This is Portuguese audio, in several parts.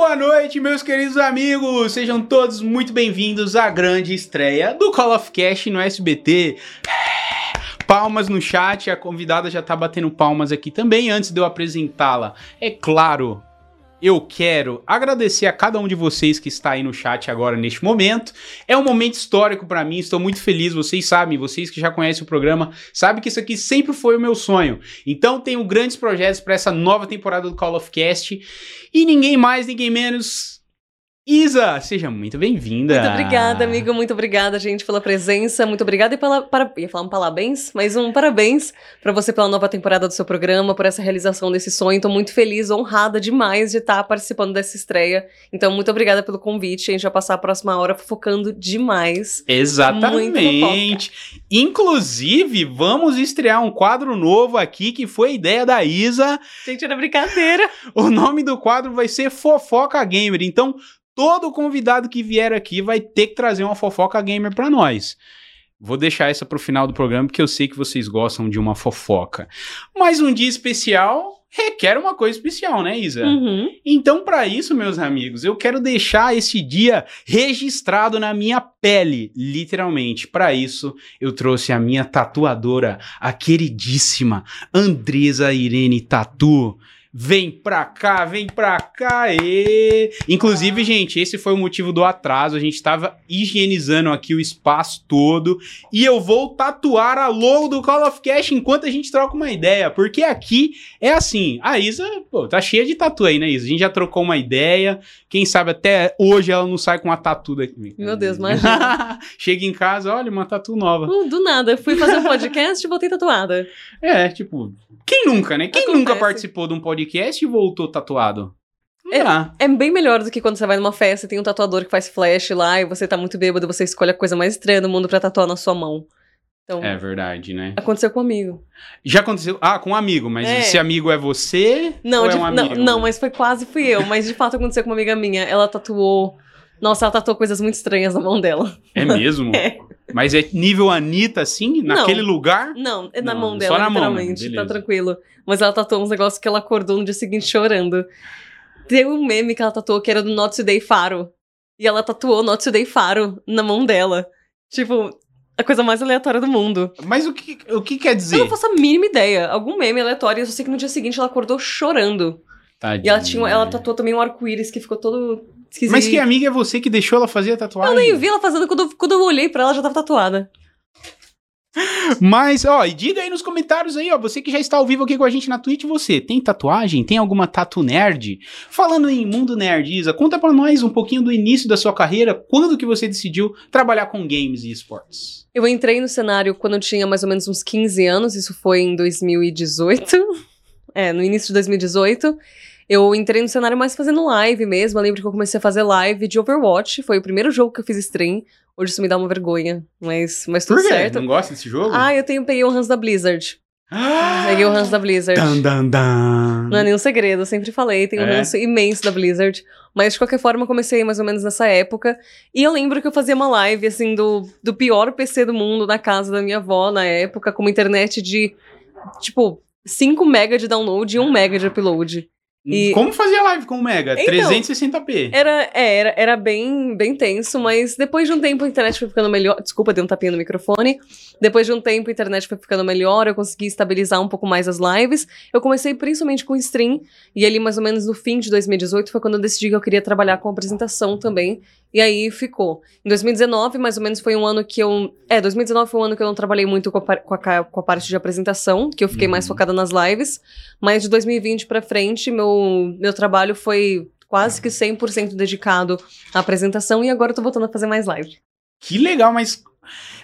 boa noite, meus queridos amigos! Sejam todos muito bem-vindos à grande estreia do Call of Cash no SBT. Palmas no chat, a convidada já tá batendo palmas aqui também antes de eu apresentá-la. É claro, eu quero agradecer a cada um de vocês que está aí no chat agora neste momento. É um momento histórico para mim, estou muito feliz, vocês sabem, vocês que já conhecem o programa, sabem que isso aqui sempre foi o meu sonho. Então tenho grandes projetos para essa nova temporada do Call of Cast e ninguém mais, ninguém menos Isa, seja muito bem-vinda. Muito obrigada, amigo. Muito obrigada, gente, pela presença. Muito obrigada e pela. Para, ia falar um parabéns, mas um parabéns para você pela nova temporada do seu programa, por essa realização desse sonho. Estou muito feliz, honrada demais de estar participando dessa estreia. Então, muito obrigada pelo convite. A gente vai passar a próxima hora focando demais. Exatamente. Inclusive, vamos estrear um quadro novo aqui que foi ideia da Isa. Gente, era brincadeira. O nome do quadro vai ser Fofoca Gamer. Então, todo convidado que vier aqui vai ter que trazer uma fofoca gamer para nós. Vou deixar essa pro final do programa porque eu sei que vocês gostam de uma fofoca. Mas um dia especial requer uma coisa especial, né, Isa? Uhum. Então, para isso, meus amigos, eu quero deixar esse dia registrado na minha pele, literalmente. Para isso, eu trouxe a minha tatuadora, a queridíssima Andresa Irene Tatu. Vem pra cá, vem pra cá, e Inclusive, gente, esse foi o motivo do atraso. A gente tava higienizando aqui o espaço todo. E eu vou tatuar a logo do Call of Cash enquanto a gente troca uma ideia. Porque aqui é assim. A Isa, pô, tá cheia de tatu aí, né, Isa? A gente já trocou uma ideia. Quem sabe até hoje ela não sai com uma tatu daqui. Meu Deus, imagina. Chega em casa, olha, uma tatu nova. Do nada, fui fazer um podcast e voltei tatuada. É, tipo, quem nunca, né? Quem Acontece. nunca participou de um podcast e voltou tatuado? É, é bem melhor do que quando você vai numa festa e tem um tatuador que faz flash lá e você tá muito bêbado, você escolhe a coisa mais estranha do mundo pra tatuar na sua mão. Então, é verdade, né? aconteceu comigo. Já aconteceu. Ah, com um amigo, mas É. esse amigo é você? Não, é de- um não, amigo? não, mas foi quase fui eu. Mas de fato aconteceu com uma amiga minha. Ela tatuou. Nossa, ela tatuou coisas muito estranhas na mão dela. É mesmo? É. Mas é nível Anitta, assim? Não. Naquele lugar? Não, é na Não, mão só dela, na mão, literalmente. beleza. tá tranquilo. Mas ela tatuou uns negócios que ela acordou no dia seguinte chorando. Tem um meme que ela tatuou que era do Not Today Faro. E ela tatuou Not Today Faro na mão dela. Tipo, a coisa mais aleatória do mundo. Mas o que, o que quer Eu dizer? não faço a mínima ideia. Algum meme aleatório. Eu só sei que no dia seguinte ela acordou chorando. E ela tinha, ela tatuou também um arco-íris que ficou todo esquisito. Mas que amiga é você que deixou ela fazer a tatuagem? Eu nem vi ela fazendo. Quando, quando eu olhei pra ela, já tava tatuada. Mas, ó, e diga aí nos comentários aí, ó, você que já está ao vivo aqui com a gente na Twitch, você tem tatuagem? Tem alguma tatu nerd? Falando em mundo nerd, Isa, conta pra nós um pouquinho do início da sua carreira, quando que você decidiu trabalhar com games e esportes? Eu entrei no cenário quando eu tinha mais ou menos uns 15 anos, isso foi em 2018. É, no início de 2018. Eu entrei no cenário mais fazendo live mesmo. Eu lembro que eu comecei a fazer live de Overwatch. Foi o primeiro jogo que eu fiz stream. Hoje isso me dá uma vergonha. Mas, mas tudo Por quê? certo. Não gosta desse jogo? Ah, eu tenho, peguei o Hans da Blizzard. Ah! Peguei o Hans da Blizzard. Dan, dan, dan. Não é nenhum segredo, eu sempre falei, tem um É? ranço imenso da Blizzard. Mas de qualquer forma, eu comecei mais ou menos nessa época. E eu lembro que eu fazia uma live, assim, do, do pior PC do mundo na casa da minha avó na época, com uma internet de, tipo, 5 mega de download e 1 mega de upload. E- Como fazia live com o Mega? Então, 360p. Era, é, era, era bem, bem tenso, mas depois de um tempo a internet foi ficando melhor. Desculpa, dei um tapinha no microfone. Depois de um tempo a internet foi ficando melhor, eu consegui estabilizar um pouco mais as lives. Eu comecei principalmente com stream, e ali mais ou menos no fim de 2018 foi quando eu decidi que eu queria trabalhar com apresentação também. E aí ficou. Em 2019, mais ou menos, foi um ano que eu. É, 2019 foi um ano que eu não trabalhei muito com a, com a, com a parte de apresentação, que eu fiquei mais Uhum. focada nas lives. Mas de 2020 pra frente, meu, meu trabalho foi quase que 100% dedicado à apresentação e agora eu tô voltando a fazer mais live. Que legal, mas.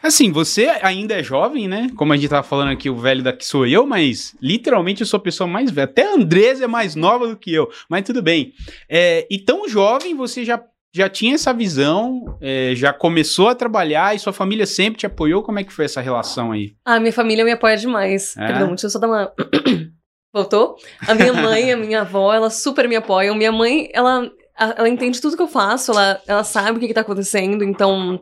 Assim, você ainda é jovem, né? Como a gente tava falando aqui, o velho daqui sou eu, mas literalmente eu sou a pessoa mais velha. Até a Andresa é mais nova do que eu, mas tudo bem. É, e tão jovem, você já, já tinha essa visão, é, já começou a trabalhar e sua família sempre te apoiou? Como é que foi essa relação aí? Ah, minha família me apoia demais. É? Perdão, deixa eu só dar uma. Voltou? A minha mãe, a minha avó, elas super me apoiam. Minha mãe, ela, ela entende tudo que eu faço, ela, ela sabe o que, que tá acontecendo, então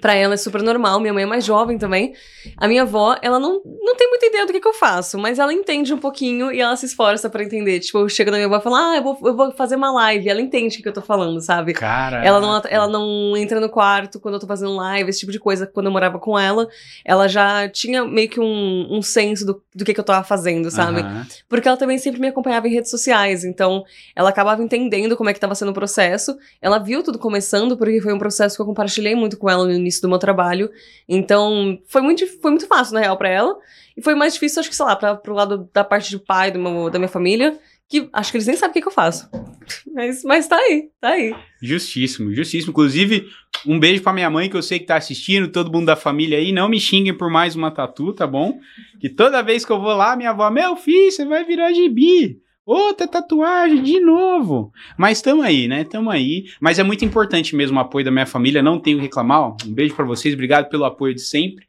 Pra ela é super normal, minha mãe é mais jovem também. A minha avó, ela não, não tem muita ideia do que, que eu faço, mas ela entende um pouquinho e ela se esforça pra entender. Tipo, eu chego na minha avó e falo, ah, eu vou, eu vou fazer uma live. Ela entende o que, que eu tô falando, sabe? Cara. Ela não, ela não entra no quarto quando eu tô fazendo live, esse tipo de coisa. Quando eu morava com ela, ela já tinha meio que um, um senso do, do que, que eu tava fazendo, sabe? Aham. Porque ela também sempre me acompanhava em redes sociais, então ela acabava entendendo como é que estava sendo o processo. Ela viu tudo começando, porque foi um processo que eu compartilhei muito com ela no início do meu trabalho. Então, foi muito, foi muito fácil, na real, pra ela. E foi mais difícil, acho que, sei lá, pra, pro lado da parte de pai do meu- da minha família, que acho que eles nem sabem o que, que eu faço. Mas, mas tá aí, tá aí. Justíssimo, justíssimo. Inclusive, um beijo pra minha mãe, que eu sei que tá assistindo, todo mundo da família aí. Não me xinguem por mais uma tatu, tá bom? Que toda vez que eu vou lá, minha avó, meu filho, você vai virar gibi. Outra tatuagem de novo. Mas tamo aí, né? Tamo aí. Mas é muito importante mesmo o apoio da minha família. Não tenho que reclamar. ó. Um beijo pra vocês. Obrigado pelo apoio de sempre.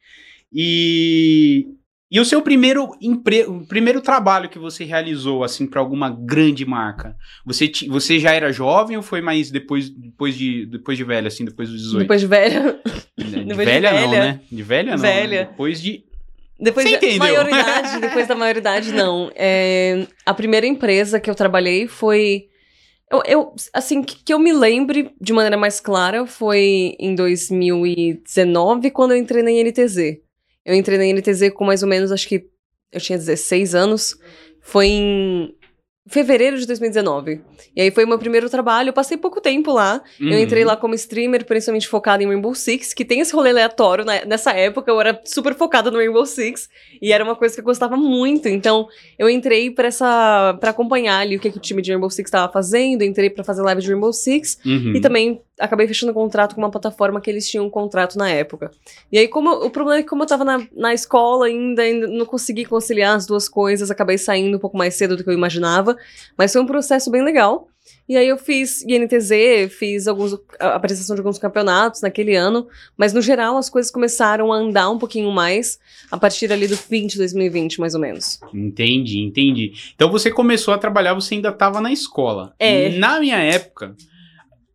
E. E o seu primeiro emprego, o primeiro trabalho que você realizou, assim, pra alguma grande marca? Você, você já era jovem ou foi mais depois, depois, de, depois de velha, assim, depois dos 18? Depois de velha. de, de velha, não, velha. né? De velha não. Velha. né? Depois de. Depois Você da entendeu? maioridade, depois da maioridade, não. É, a primeira empresa que eu trabalhei foi. Eu, eu- assim, que, que eu me lembre de maneira mais clara foi em 2019, quando eu entrei na INTZ. Eu entrei na INTZ com mais ou menos, acho que eu tinha 16 anos. Foi em fevereiro de 2019. E aí foi o meu primeiro trabalho. Eu passei pouco tempo lá. Eu Uhum. entrei lá como streamer, principalmente focada em Rainbow Six, que tem esse rolê aleatório. né? Nessa época eu era super focada no Rainbow Six e era uma coisa que eu gostava muito. Então eu entrei pra essa para acompanhar ali o que, que o time de Rainbow Six estava fazendo. Entrei pra fazer live de Rainbow Six Uhum. e também acabei fechando um contrato com uma plataforma que eles tinham um contrato na época. E aí, como o problema é que como eu tava na, na escola ainda, ainda não consegui conciliar as duas coisas, acabei saindo um pouco mais cedo do que eu imaginava. Mas foi um processo bem legal. E aí eu fiz INTZ, fiz alguns, a apresentação de alguns campeonatos naquele ano, mas no geral as coisas começaram a andar um pouquinho mais a partir ali do fim de 2020, mais ou menos. Entendi, entendi. Então você começou a trabalhar, você ainda estava na escola. É. Na minha época,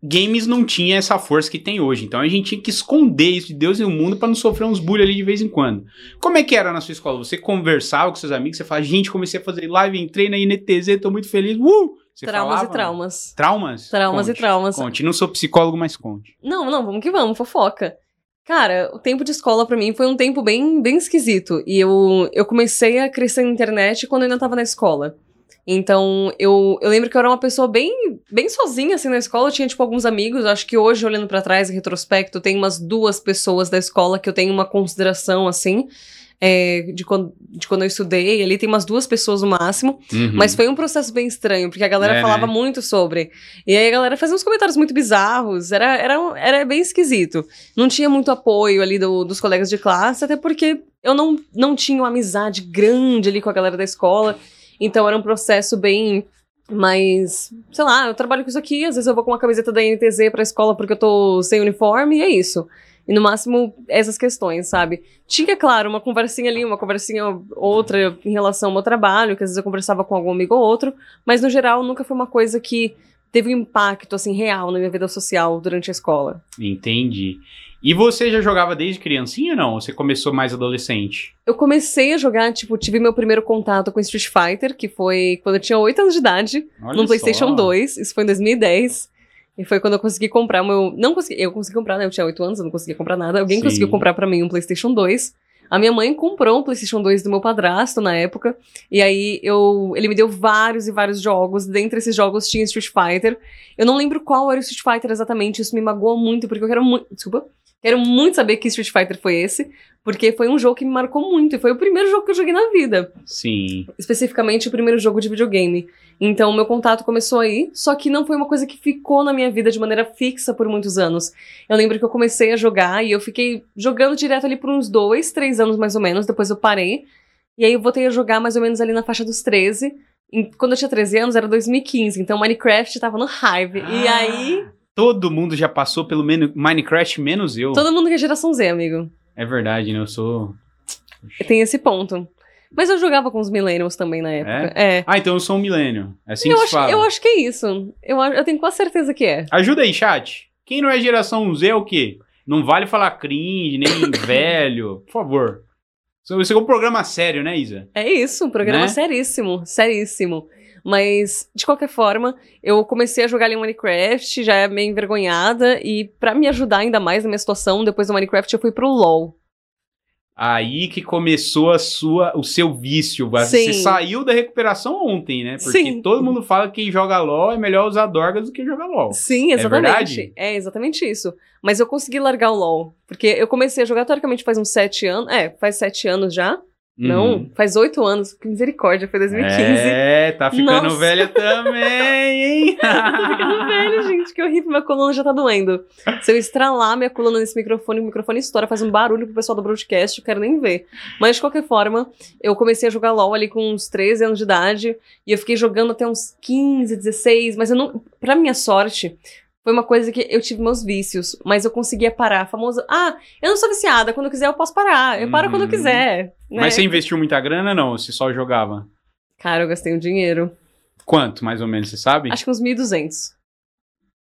games não tinha essa força que tem hoje. Então a gente tinha que esconder isso de Deus e o mundo para não sofrer uns bullying ali de vez em quando. Como é que era na sua escola? Você conversava com seus amigos, você falava, gente, comecei a fazer live, entrei na INTZ, tô muito feliz. Uh! Você traumas falava? e traumas. Traumas? Traumas Conte, e traumas. Conte, não sou psicólogo, mas conte. Não, não, vamos que vamos, fofoca. Cara, o tempo de escola pra mim foi um tempo bem, bem esquisito. E eu, eu comecei a crescer na internet quando eu ainda tava na escola. Então, eu, eu lembro que eu era uma pessoa bem, bem sozinha, assim, na escola. Eu tinha, tipo, alguns amigos. Acho que hoje, olhando pra trás, em retrospecto, tem umas duas pessoas da escola que eu tenho uma consideração, assim, é, de, quando, de quando eu estudei. Ali tem umas duas pessoas no máximo. Uhum. Mas foi um processo bem estranho, porque a galera É, falava né? muito sobre. E aí a galera fazia uns comentários muito bizarros, era, era, era bem esquisito. Não tinha muito apoio ali do- dos colegas de classe, até porque eu não, não tinha uma amizade grande ali com a galera da escola. Então era um processo bem mais. Sei lá, eu trabalho com isso aqui, às vezes eu vou com uma camiseta da NTZ pra escola porque eu tô sem uniforme, e é isso. E no máximo, essas questões, sabe? Tinha, claro, uma conversinha ali, uma conversinha outra em relação ao meu trabalho, que às vezes eu conversava com algum amigo ou outro, mas no geral nunca foi uma coisa que teve um impacto, assim, real na minha vida social durante a escola. Entendi. E você já jogava desde criancinha ou não? Ou Você começou mais adolescente? Eu comecei a jogar, tipo, tive meu primeiro contato com Street Fighter, que foi quando eu tinha 8 anos de idade, Olha no PlayStation só. 2, isso foi em 2010. E foi quando eu consegui comprar o meu. Não consegui. Eu consegui comprar, né? Eu tinha 8 anos, eu não conseguia comprar nada. Alguém Sim. conseguiu comprar pra mim um PlayStation 2. A minha mãe comprou um PlayStation 2 do meu padrasto na época. E aí eu, ele me deu vários e vários jogos. Dentre esses jogos tinha Street Fighter. Eu não lembro qual era o Street Fighter exatamente. Isso me magoou muito, porque eu quero muito. Desculpa. Quero muito saber que Street Fighter foi esse. Porque foi um jogo que me marcou muito. E foi o primeiro jogo que eu joguei na vida Sim. especificamente o primeiro jogo de videogame. Então, meu contato começou aí, só que não foi uma coisa que ficou na minha vida de maneira fixa por muitos anos. Eu lembro que eu comecei a jogar e eu fiquei jogando direto ali por uns dois, três anos mais ou menos, depois eu parei. E aí eu voltei a jogar mais ou menos ali na faixa dos 13. Em- Quando eu tinha 13 anos, era 2015, então Minecraft tava no hype. E Ah, aí, Todo mundo já passou pelo Minecraft, menos eu. todo mundo que é geração Z, amigo. É verdade, né? Eu sou. Tem esse ponto. Mas eu jogava com os millennials também na época. É. Ah, então eu sou um milênio. É assim eu, que se acho, fala. eu acho que é isso. Eu, eu tenho quase certeza que é. Ajuda aí, chat. Quem não é geração Z é o quê? Não vale falar cringe, nem velho. Por favor. Isso é um programa sério, né, Isa? É isso, um programa Né? seríssimo, seríssimo. Mas, de qualquer forma, eu comecei a jogar ali em Minecraft, já é meio envergonhada, e pra me ajudar ainda mais na minha situação, depois do Minecraft eu fui pro LoL. Aí que começou a sua, o seu vício. Você Sim. saiu da recuperação ontem, né? Porque Sim. todo mundo fala que quem joga LOL é melhor usar Dorgas do que jogar LOL. Sim, É exatamente. verdade? É, exatamente isso. Mas eu consegui largar o LoL. Porque eu comecei a jogar, teoricamente, faz uns sete anos. É, faz sete anos já. Não, Uhum. faz oito anos. Que misericórdia, foi 2015. É, tá ficando Nossa. velha também, hein? Tô ficando velho, gente, que horrível, minha coluna já tá doendo. Se eu estralar minha coluna nesse microfone, o microfone estoura, faz um barulho pro pessoal do broadcast, eu quero nem ver. Mas, de qualquer forma, eu comecei a jogar LoL ali com uns 13 anos de idade, e eu fiquei jogando até uns 15, 16, mas eu não... Pra minha sorte, foi uma coisa que eu tive meus vícios, mas eu conseguia parar. A famosa, ah, eu não sou viciada, quando eu quiser eu posso parar, eu paro quando eu Uhum. quiser. né? Mas você investiu muita grana, não? Você só jogava? Cara, eu gastei um dinheiro. Quanto, mais ou menos, você sabe? Acho que uns 1.200.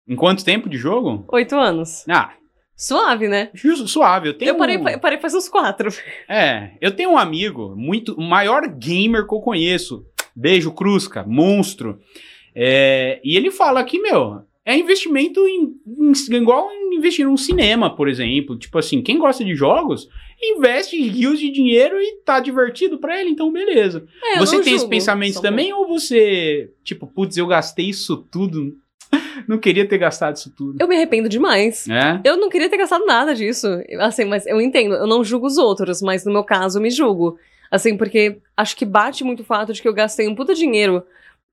Em quanto tempo de jogo? Oito anos. Ah, Suave, né? suave. Eu tenho Eu parei, eu parei faz uns quatro. É, eu tenho um amigo, muito, o maior gamer que eu conheço. Beijo, Crusca, monstro. É, e ele fala que, meu, é investimento em, em- igual investir num cinema, por exemplo. Tipo assim, quem gosta de jogos, investe rios de dinheiro e tá divertido pra ele, então beleza. É, você tem julgo. pensamentos Só também ou você, tipo, putz, eu gastei isso tudo, não queria ter gastado isso tudo? Eu me arrependo demais. É? Eu não queria ter gastado nada disso. Assim, mas eu entendo, eu não julgo os outros, mas no meu caso eu me julgo. Assim, porque acho que bate muito o fato de que eu gastei um puta dinheiro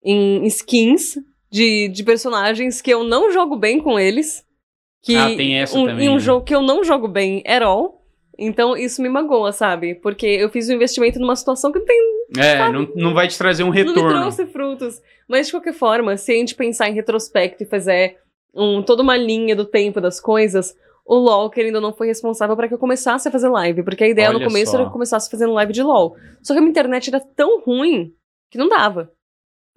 em skins de, de personagens que eu não jogo bem com eles. Que Ah, tem essa um, também, Em um né? jogo que eu não jogo bem at all. Então isso me magoa, sabe? Porque eu fiz um investimento numa situação que não tem É, não, não vai te trazer um não me retorno. trouxe frutos. Mas, de qualquer forma, se a gente pensar em retrospecto e fizer um, toda uma linha do tempo das coisas, o LoL, querendo ou não, foi responsável para que eu começasse a fazer live. Porque a ideia Olha no começo só. era que eu começasse fazendo live de LoL. Só que a minha internet era tão ruim que não dava.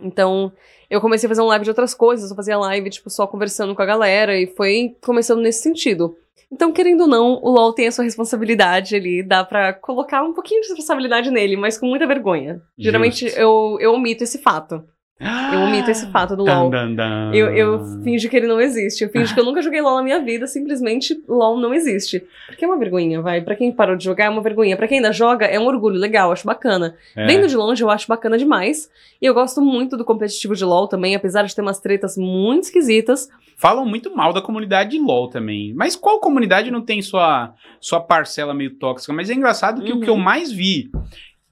Então, eu comecei a fazer um live de outras coisas. Eu fazia live, tipo, só conversando com a galera. E foi começando nesse sentido. Então, querendo ou não, o LoL tem a sua responsabilidade ali. Dá pra colocar um pouquinho de responsabilidade nele, mas com muita vergonha. Geralmente, eu, eu omito esse fato. Eu omito esse fato do LoL. Dan, dan, dan. Eu, eu finjo que ele não existe. Eu finjo que eu nunca joguei LoL na minha vida, simplesmente LoL não existe. Porque é uma vergonha, vai. Pra quem parou de jogar, é uma vergonha. Pra quem ainda joga, é um orgulho legal, acho bacana. É. Vendo de longe, eu acho bacana demais. E eu gosto muito do competitivo de LoL também, apesar de ter umas tretas muito esquisitas. Falam muito mal da comunidade de LoL também. Mas qual comunidade não tem sua, sua parcela meio tóxica? Mas é engraçado que o Uhum. que eu mais vi.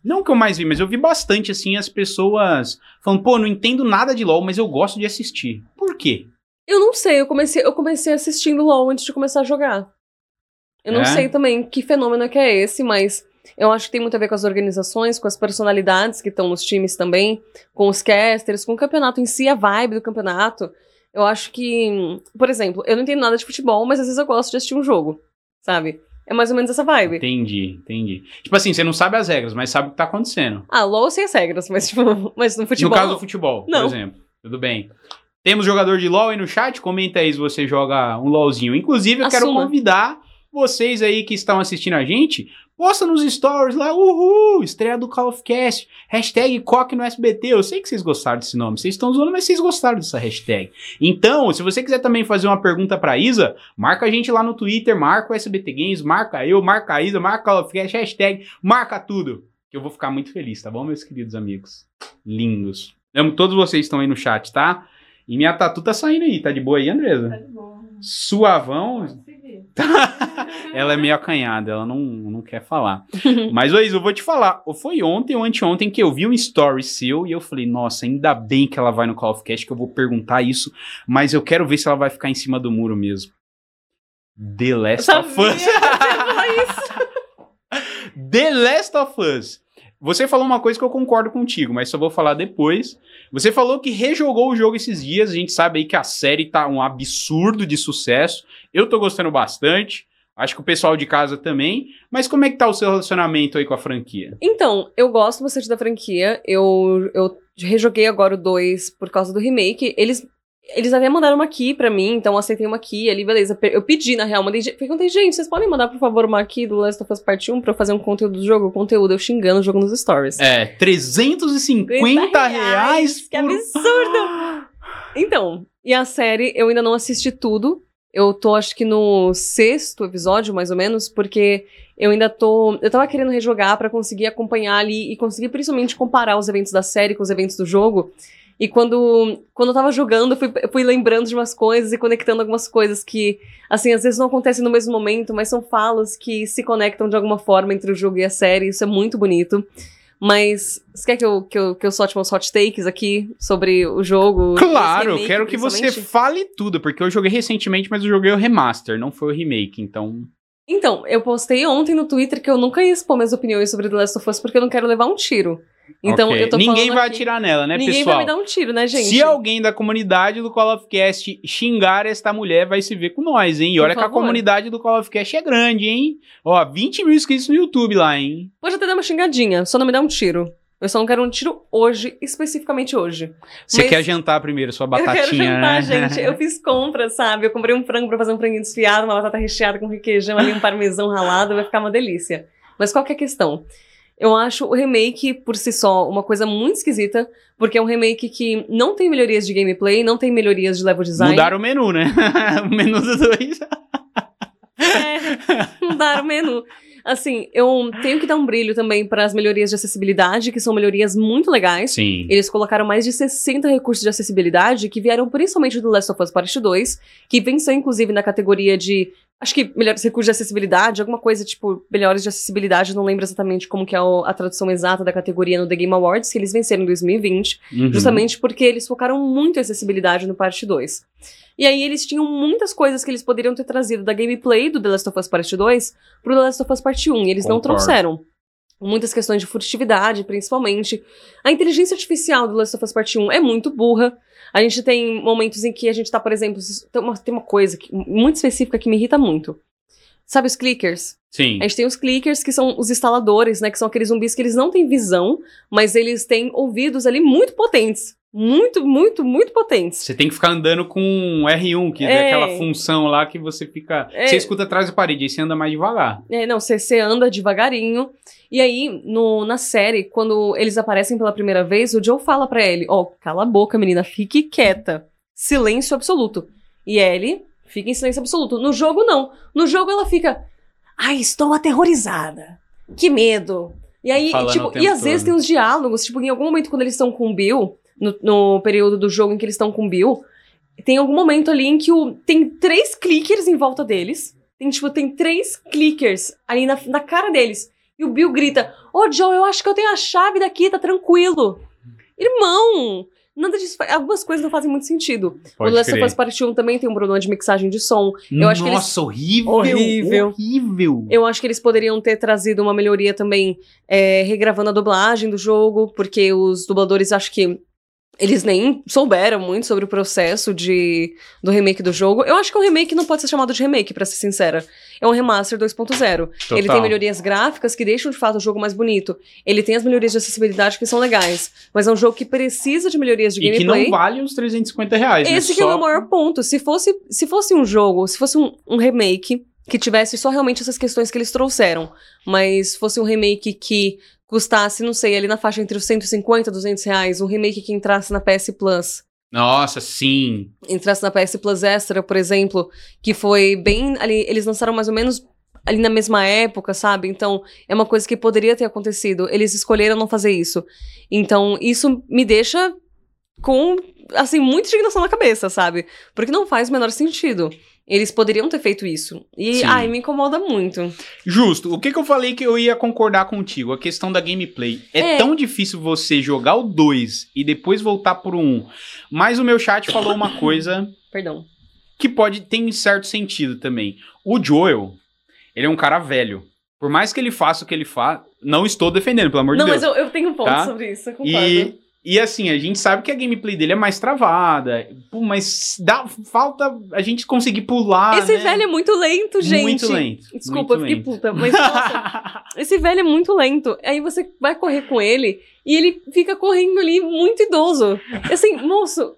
Não que eu mais vi, mas eu vi bastante assim as pessoas falando, pô, não entendo nada de LoL, mas eu gosto de assistir. Por quê? Eu não sei, eu comecei, eu comecei assistindo LoL antes de começar a jogar. Eu não É? sei também que fenômeno que é esse, mas eu acho que tem muito a ver com as organizações, com as personalidades que estão nos times também, com os casters, com o campeonato em si, a vibe do campeonato. Eu acho que, por exemplo, eu não entendo nada de futebol, mas às vezes eu gosto de assistir um jogo, sabe? É mais ou menos essa vibe. Entendi, entendi. Tipo assim, você não sabe as regras, mas sabe o que tá acontecendo. Ah, LoL sei as regras, mas, tipo, mas no futebol. no caso do futebol, Não. por exemplo. Tudo bem. Temos jogador de LoL aí no chat? Comenta aí se você joga um LoLzinho. Inclusive, eu quero Assuma. convidar vocês aí que estão assistindo a gente. Posta nos stories lá, uhul, estreia do Call of Cast, hashtag coque no SBT. Eu sei que vocês gostaram desse nome, vocês estão zoando, mas vocês gostaram dessa hashtag. Então, se você quiser também fazer uma pergunta pra Isa, marca a gente lá no Twitter, marca o SBT Games, marca eu, marca a Isa, marca o Call of Cast, hashtag, marca tudo. Que eu vou ficar muito feliz, tá bom, meus queridos amigos? Lindos. Amo todos vocês que estão aí no chat, tá? E minha tatu tá saindo aí, tá de boa aí, Andresa? Suavão, ela é meio acanhada, ela não, não quer falar. Mas, Isa, eu vou te falar. Foi ontem ou anteontem que eu vi um story seu e eu falei, nossa, ainda bem que ela vai no Call of Cast, que eu vou perguntar isso, mas eu quero ver se ela vai ficar em cima do muro mesmo. The Last of Us. The Last of Us. Você falou uma coisa que eu concordo contigo, mas só vou falar depois. Você falou que rejogou o jogo esses dias. A gente sabe aí que a série tá um absurdo de sucesso. Eu tô gostando bastante. Acho que o pessoal de casa também. Mas como é que tá o seu relacionamento aí com a franquia? Então, eu gosto bastante da franquia. Eu, eu rejoguei agora o 2 por causa do remake. Eles. Eles até mandaram uma key pra mim, então aceitei uma key ali, beleza. Eu pedi, na real, mandei. Perguntei, gente, vocês podem mandar, por favor, uma key do Last of Us Part 1 pra eu fazer um conteúdo do jogo? Conteúdo, eu xingando o jogo nos stories. É, 350 reais Que por... absurdo! Então, e a série eu ainda não assisti tudo. Eu tô, acho que no sexto episódio, mais ou menos, porque eu ainda tô. Eu tava querendo rejogar pra conseguir acompanhar ali e conseguir principalmente comparar os eventos da série com os eventos do jogo. E quando, quando eu tava jogando, eu fui, eu fui lembrando de umas coisas e conectando algumas coisas que, assim, às vezes não acontecem no mesmo momento, mas são falas que se conectam de alguma forma entre o jogo e a série. Isso é muito bonito. Mas você quer que eu, que eu, que eu solte meus hot takes aqui sobre o jogo? Claro, remake, quero que você fale tudo, porque eu joguei recentemente, mas eu joguei o remaster, não foi o remake, então... Então, eu postei ontem no Twitter que eu nunca ia expor minhas opiniões sobre The Last of Us porque eu não quero levar um tiro. Então, Ok. eu tô Ninguém vai aqui- atirar nela, né, Ninguém pessoal? vai me dar um tiro, né, gente? Se alguém da comunidade do Call of Cast xingar esta mulher, vai se ver com nós, hein? E Por olha que a comunidade do Call of Cast é grande, hein? Ó, 20 mil inscritos no YouTube lá, hein? Pode até dar uma xingadinha, só não me dá um tiro. Eu só não quero um tiro hoje, especificamente hoje. Você Mas- quer jantar primeiro, sua eu batatinha, quero jantar, né? gente. Eu fiz compras, sabe? Eu comprei um frango pra fazer um franguinho desfiado, uma batata recheada com requeijão ali, um parmesão ralado, vai ficar uma delícia. Mas qual que é a questão? Eu acho o remake, por si só, uma coisa muito esquisita, porque é um remake que não tem melhorias de gameplay, não tem melhorias de level design. Mudaram o menu, né? o menu do dois. É, mudaram o menu. Assim, eu tenho que dar um brilho também para as melhorias de acessibilidade, que são melhorias muito legais. Sim. Eles colocaram mais de 60 recursos de acessibilidade que vieram principalmente do Last of Us Part 2, que venceu inclusive na categoria de acho que melhores recursos de acessibilidade, alguma coisa tipo melhores de acessibilidade, não lembro exatamente como que é a tradução exata da categoria no The Game Awards, que eles venceram em 2020, Uhum. justamente porque eles focaram muito em acessibilidade no Parte 2. E aí eles tinham muitas coisas que eles poderiam ter trazido da gameplay do The Last of Us Part 2 pro The Last of Us Part 1, e eles não Concordo. trouxeram. Muitas questões de furtividade, principalmente. A inteligência artificial do Last of Us Part 1 é muito burra. A gente tem momentos em que a gente tá, por exemplo, tem uma, tem uma coisa que- muito específica que me irrita muito. Sabe os clickers? Sim. A gente tem os clickers, que são os instaladores, né? Que são aqueles zumbis que eles não têm visão, mas eles têm ouvidos ali muito potentes. Muito, muito, muito potentes. Você tem que ficar andando com R1, que é, É. aquela função lá que você fica. É. Você escuta atrás da parede, aí você anda mais devagar. É, não, você, você anda devagarinho. E aí, no, na série, quando eles aparecem pela primeira vez, o Joe fala pra ele: Ó, cala a boca, menina, fique quieta. Silêncio absoluto. E Ellie fica em silêncio absoluto. No jogo, não. No jogo, ela fica: Ai, estou aterrorizada. Que medo. E aí, Falando tipo, e às vezes todo. tem uns diálogos, tipo, em algum momento quando eles estão com o Bill, no, no período do jogo em que eles estão com o Bill, tem algum momento ali em que o, tem três clickers em volta deles. Tem, tipo, tem três clickers ali na, na cara deles. E o Bill grita: Ô, Joe, eu acho que eu tenho a chave daqui, tá tranquilo. Irmão! Nada disso. Algumas coisas não fazem muito sentido. Pode o Last of. Us Part 1 também tem um problema de mixagem de som. Eu acho que eles- Nossa, horrível! Horrível. Horrível! Eu acho que eles poderiam ter trazido uma melhoria também, é, regravando a dublagem do jogo, porque os dubladores acho que eles nem souberam muito sobre o processo de, do remake do jogo. Eu acho que um remake não pode ser chamado de remake, pra ser sincera. É um remaster 2.0. Ele tem melhorias gráficas que deixam de fato o jogo mais bonito. Ele tem as melhorias de acessibilidade que são legais. Mas é um jogo que precisa de melhorias de E que gameplay. não vale os 350 reais. né? Esse que é o Só- meu maior ponto. Se fosse, se fosse um jogo, se fosse um, um remake que tivesse só realmente essas questões que eles trouxeram, mas fosse um remake que custasse, não sei, ali na faixa entre os 150 e 200 reais, um remake que entrasse na PS Plus, Nossa, sim. entrasse na PS Plus Extra, por exemplo, que foi bem ali, eles lançaram mais ou menos ali na mesma época, sabe? Então, é uma coisa que poderia ter acontecido. Eles escolheram não fazer isso. Então, isso me deixa com, assim, muita indignação na cabeça, sabe? Porque não faz o menor sentido. Eles poderiam ter feito isso. E, Sim. ai, me incomoda muito. Justo. O que, que eu falei que eu ia concordar contigo? A questão da gameplay. É, É. tão difícil você jogar o 2 e depois voltar pro 1. Um. Mas o meu chat falou uma coisa Perdão. que pode ter um certo sentido também. O Joel, ele é um cara velho. Por mais que ele faça o que ele faz, não estou defendendo, pelo amor Não, de Deus. mas eu, eu tenho um ponto Tá? sobre isso, eu concordo. E, e assim, a gente sabe que a gameplay dele é mais travada. Mas dá, falta a gente conseguir pular. Esse né? velho é muito lento, gente. Muito lento. Desculpa, muito eu fiquei lento. puta. Mas, nossa, esse velho é muito lento. Aí você vai correr com ele e ele fica correndo ali muito idoso. Assim, moço,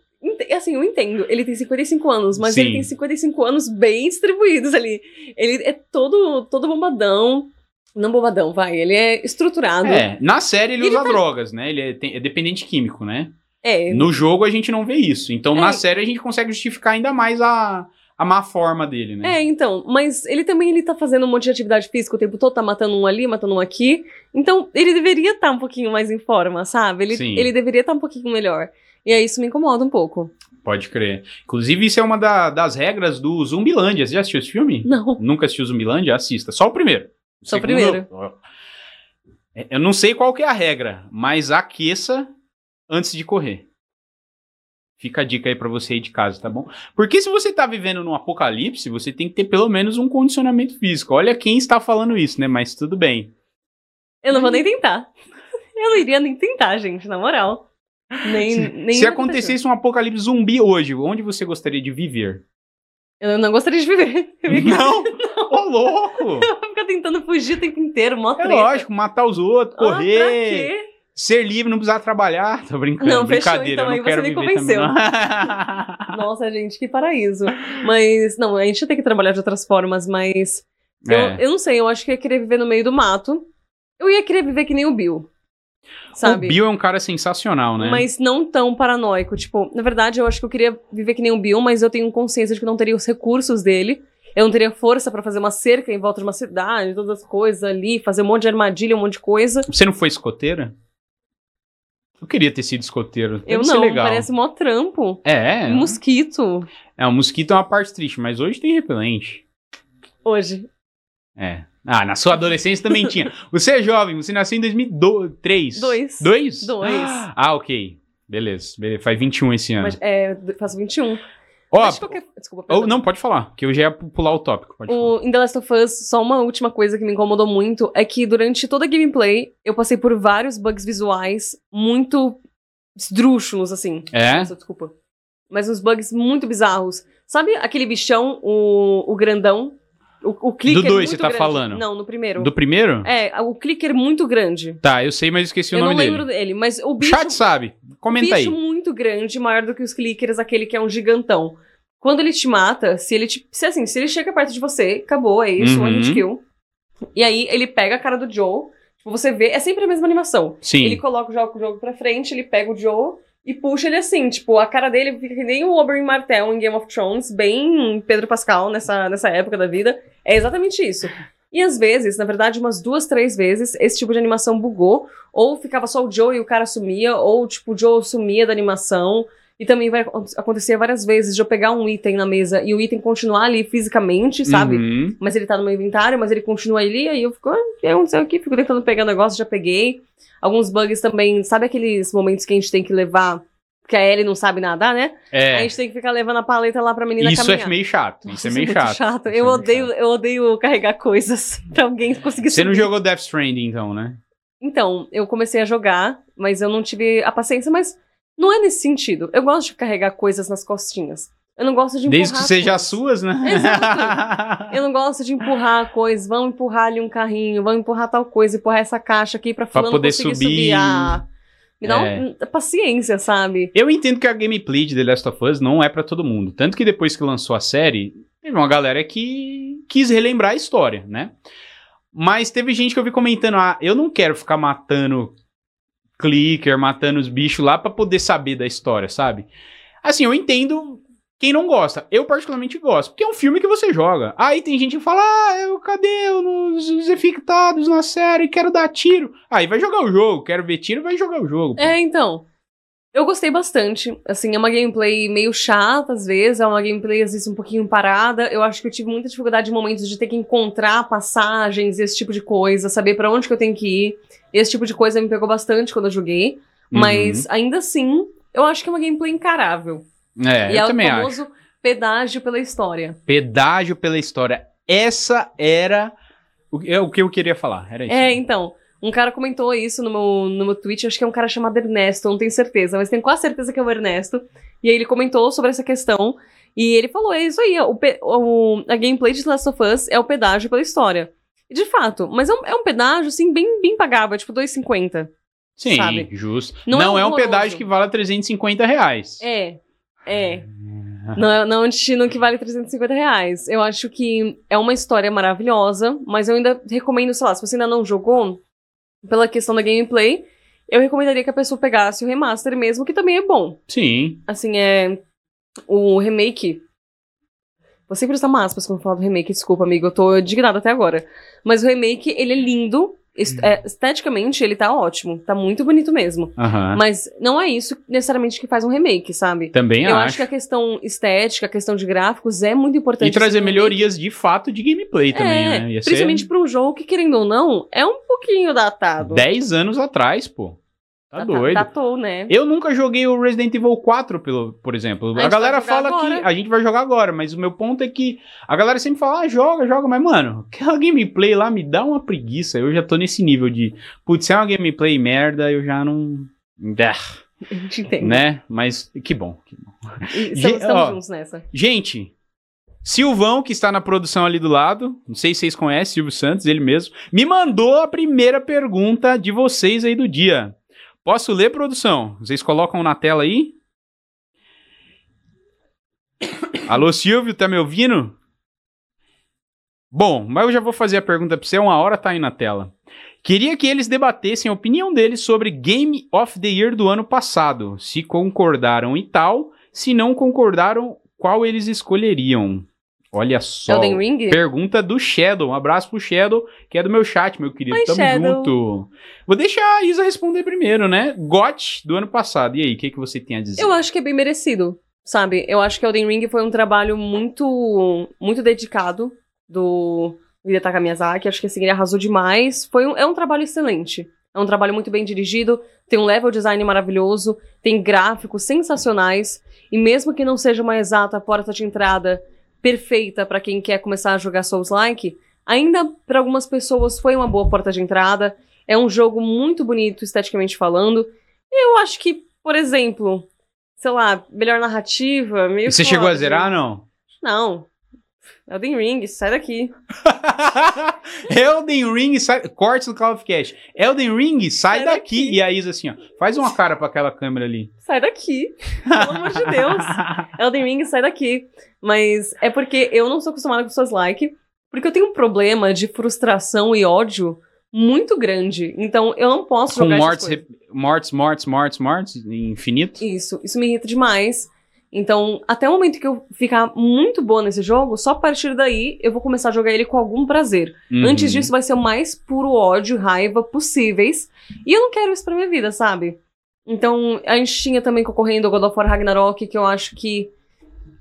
assim, eu entendo, ele tem 55 anos, mas Sim. ele tem 55 anos bem distribuídos ali. Ele é todo, todo bombadão. Não bombadão, vai, ele é estruturado. É, na série ele Ele usa tá- drogas, né? Ele é, tem- é dependente químico, né? É, No jogo a gente não vê isso. Então É. na série a gente consegue justificar ainda mais a, a má forma dele, né? É, então, mas ele também ele tá fazendo um monte de atividade física o tempo todo, tá matando um ali, matando um aqui. Então, ele deveria estar um pouquinho mais em forma, sabe? Ele, Sim. ele deveria estar um pouquinho melhor. E aí isso me incomoda um pouco. Pode crer. Inclusive, isso é uma da- das regras do Zumbilândia. Você já assistiu esse filme? Não. Nunca assistiu Zumbilândia? Assista. Só o primeiro. O segundo, primeiro. é, Eu não sei qual que é a regra, mas aqueça antes de correr. Fica a dica aí pra você aí de casa, tá bom? Porque se você tá vivendo num apocalipse, você tem que ter pelo menos um condicionamento físico. Olha quem está falando isso, né? Mas tudo bem. Eu não vou nem tentar. Eu não iria nem tentar, gente, na moral. Nem, nem se acontecesse um apocalipse zumbi hoje, onde você gostaria de viver? Eu não gostaria de viver. Não! Ô, louco! ficar tentando fugir o tempo inteiro, mó É treta. lógico, matar os outros, Ah, pra correr, quê? ser livre, não precisar trabalhar. Tô brincando, Não, fechou, brincadeira, então, eu aí não você quero me viver convenceu. também. não. Nossa, gente, que paraíso. Mas, não, a gente tem que trabalhar de outras formas, mas. Eu, É. eu não sei, eu acho que eu ia querer viver no meio do mato. Eu ia querer viver que nem o Bill. Sabe? O Bill é um cara sensacional, né? Mas não tão paranoico. Tipo, na verdade, eu acho que eu queria viver que nem o Bill, mas eu tenho consciência de que eu não teria os recursos dele. Eu não teria força pra fazer uma cerca em volta de uma cidade, todas as coisas ali, fazer um monte de armadilha, um monte de coisa. Você não foi escoteira? Eu queria ter sido escoteiro. Deve eu não, legal. parece mó trampo. É, Mosquito. é, o mosquito é uma parte triste, mas hoje tem repelente. Hoje. É. Ah, na sua adolescência também tinha. Você é jovem, você nasceu em 2003. Dois. Dois? Dois. Ah, ok. Beleza, beleza. Faz 21 esse ano. Mas, é, faço 21. Ó, de qualquer... Desculpa, não, pode falar, que eu já ia pular o tópico. O, em The Last of Us, só uma última coisa que me incomodou muito é que durante toda a gameplay eu passei por vários bugs visuais muito esdrúxulos, assim. É? Nossa, desculpa. Mas uns bugs muito bizarros. Sabe aquele bichão, o, o grandão? O, o clicker dois muito você tá grande. falando? Não, no primeiro. Do primeiro? É, o clicker muito grande. Tá, eu sei, mas esqueci eu o não nome lembro dele. dele, mas o O bicho... chat sabe. Comenta aí. bicho muito grande, maior do que os clickers, aquele que é um gigantão. Quando ele te mata, se ele te, se assim, se ele chega perto de você, acabou, é isso, Uhum. one hit kill. E aí ele pega a cara do Joe, tipo, você vê, é sempre a mesma animação. Sim. Ele coloca o jogo, o jogo pra frente, ele pega o Joe e puxa ele assim, tipo, a cara dele fica que nem o Oberyn Martell em Game of Thrones, bem Pedro Pascal nessa, nessa época da vida. É exatamente isso. E às vezes, na verdade, umas duas, três vezes, esse tipo de animação bugou, ou ficava só o Joe e o cara sumia, ou tipo, o Joe sumia da animação. E também vai acontecer várias vezes de eu pegar um item na mesa e o item continuar ali fisicamente, sabe? Uhum. Mas ele tá no meu inventário, mas ele continua ali, aí eu fico, ah, o que aconteceu aqui? Fico tentando pegar o negócio, já peguei. Alguns bugs também, sabe aqueles momentos que a gente tem que levar, porque a Ellie não sabe nadar, né? É. A gente tem que ficar levando a paleta lá pra menina Isso caminhar. é meio chato. Isso Nossa, é meio muito chato. Isso Eu é meio odeio, chato. eu odeio carregar coisas pra alguém conseguir Você não subir. jogou Death Stranding, então, né? Então, eu comecei a jogar, mas eu não tive a paciência, mas não é nesse sentido. Eu gosto de carregar coisas nas costinhas. Eu não gosto de empurrar Desde que seja coisas. suas, né? Exato. Eu não gosto de empurrar coisas. Vamos empurrar ali um carrinho, vamos empurrar tal coisa, empurrar essa caixa aqui pra fulano poder conseguir subir. Ah, me dá É. um- paciência, sabe? Eu entendo que a gameplay de The Last of Us não é pra todo mundo. Tanto que depois que lançou a série, teve uma galera que quis relembrar a história, né? Mas teve gente que eu vi comentando: ah, eu não quero ficar matando clicker, matando os bichos lá pra poder saber da história, sabe? Assim, eu entendo quem não gosta. Eu particularmente gosto, porque é um filme que você joga. Aí tem gente que fala: ah, eu, cadê os, os na série? Quero dar tiro. Aí vai jogar o jogo, quero ver tiro, vai jogar o jogo. pô. É, então. Eu gostei bastante. Assim, é uma gameplay meio chata às vezes, é uma gameplay às vezes um pouquinho parada. Eu acho que eu tive muita dificuldade em momentos de ter que encontrar passagens, esse tipo de coisa, saber pra onde que eu tenho que ir. Esse tipo de coisa me pegou bastante quando eu joguei. Uhum. Mas ainda assim, eu acho que é uma gameplay encarável. É, e eu é o também acho. famoso pedágio pela história. Pedágio pela história. Essa era o, é o que eu queria falar. Era isso. É, então. Um cara comentou isso no meu, no meu tweet, acho que é um cara chamado Ernesto, não tenho certeza, mas tenho quase certeza que é o Ernesto. E aí ele comentou sobre essa questão. E ele falou: é isso aí, o, o- a gameplay de Last of Us é o pedágio pela história. E de fato, mas é um, é um pedágio, assim, bem, bem pagável, é tipo 2,50. Sim, sabe? justo. Não Não, é é um pedágio que vale 350 reais. É. É. Não é, não é um destino que vale 350 reais. Eu acho que é uma história maravilhosa, mas eu ainda recomendo, sei lá, se você ainda não jogou, pela questão da gameplay, eu recomendaria que a pessoa pegasse o remaster mesmo, que também é bom. Sim. Assim, é. O remake. Vou sempre usar aspas quando falar do remake, desculpa, amigo, eu tô indignada até agora. Mas o remake, ele é lindo. Est- é, esteticamente, ele tá ótimo. Tá muito bonito mesmo. Mas não é isso necessariamente que faz um remake, sabe? Também eu acho. acho que a questão estética, a questão de gráficos é muito importante. E trazer melhorias de fato de gameplay também, é, né? Ia ser principalmente pra um jogo que, querendo ou não, é um pouquinho datado. 10 anos atrás, pô. Tá Data- doido. Datou, né? Eu nunca joguei o Resident Evil 4, pelo, por exemplo. A, gente galera fala agora. que a gente vai jogar agora, mas o meu ponto é que a galera sempre fala, ah, joga, joga, mas mano, aquela gameplay lá me dá uma preguiça. Eu já tô nesse nível de, putz, se é uma gameplay merda, eu já não. A gente entende. né? Mas que bom, que bom. E estamos, estamos ó, juntos nessa. Gente, Silvão, que está na produção ali do lado, não sei se vocês conhecem, Silvio Santos, ele mesmo, me mandou a primeira pergunta de vocês aí do dia. Posso ler, produção? Vocês colocam na tela aí? Alô, Silvio, tá me ouvindo? Bom, mas eu já vou fazer a pergunta pra você, uma hora tá aí na tela. Queria que eles debatessem a opinião deles sobre Game of the Year do ano passado, se concordaram e tal, se não concordaram, qual eles escolheriam. Olha só. Elden Ring? Pergunta do Shadow. Um abraço pro Shadow, que é do meu chat, meu querido. Oi, Tamo Shadow. junto. Vou deixar a Isa responder primeiro, né? GOT do ano passado. E aí, o que, que você tem a dizer? Eu acho que é bem merecido, sabe? Eu acho que Elden Ring foi um trabalho muito muito dedicado do Hidetaka Miyazaki. Acho que assim, ele arrasou demais. Foi um, é um trabalho excelente. É um trabalho muito bem dirigido, tem um level design maravilhoso, tem gráficos sensacionais, e mesmo que não seja uma exata porta de entrada perfeita pra quem quer começar a jogar Souls-like, ainda pra algumas pessoas foi uma boa porta de entrada. É um jogo muito bonito esteticamente falando. Eu acho que, por exemplo, sei lá, melhor narrativa, meio você foda, chegou a zerar, não? Não. Elden Ring, sai daqui. Elden Ring, sai... cortes do Call of Cash. Elden Ring, sai, Sai daqui. daqui. E a Isa assim, ó, faz uma cara pra aquela câmera ali. Sai daqui. Pelo amor de Deus. Elden Ring, sai daqui. Mas é porque eu não sou acostumada com pessoas like, porque eu tenho um problema de frustração e ódio muito grande. Então eu não posso Com jogar mortes, mortes, mortes, mortes, mortes, infinito. Isso, isso me irrita demais. Então, até o momento que eu ficar muito boa nesse jogo, só a partir daí eu vou começar a jogar ele com algum prazer. Uhum. Antes disso, vai ser o mais puro ódio e raiva possíveis. E eu não quero isso pra minha vida, sabe? Então, a gente tinha também concorrendo o God of War Ragnarok, que eu acho que.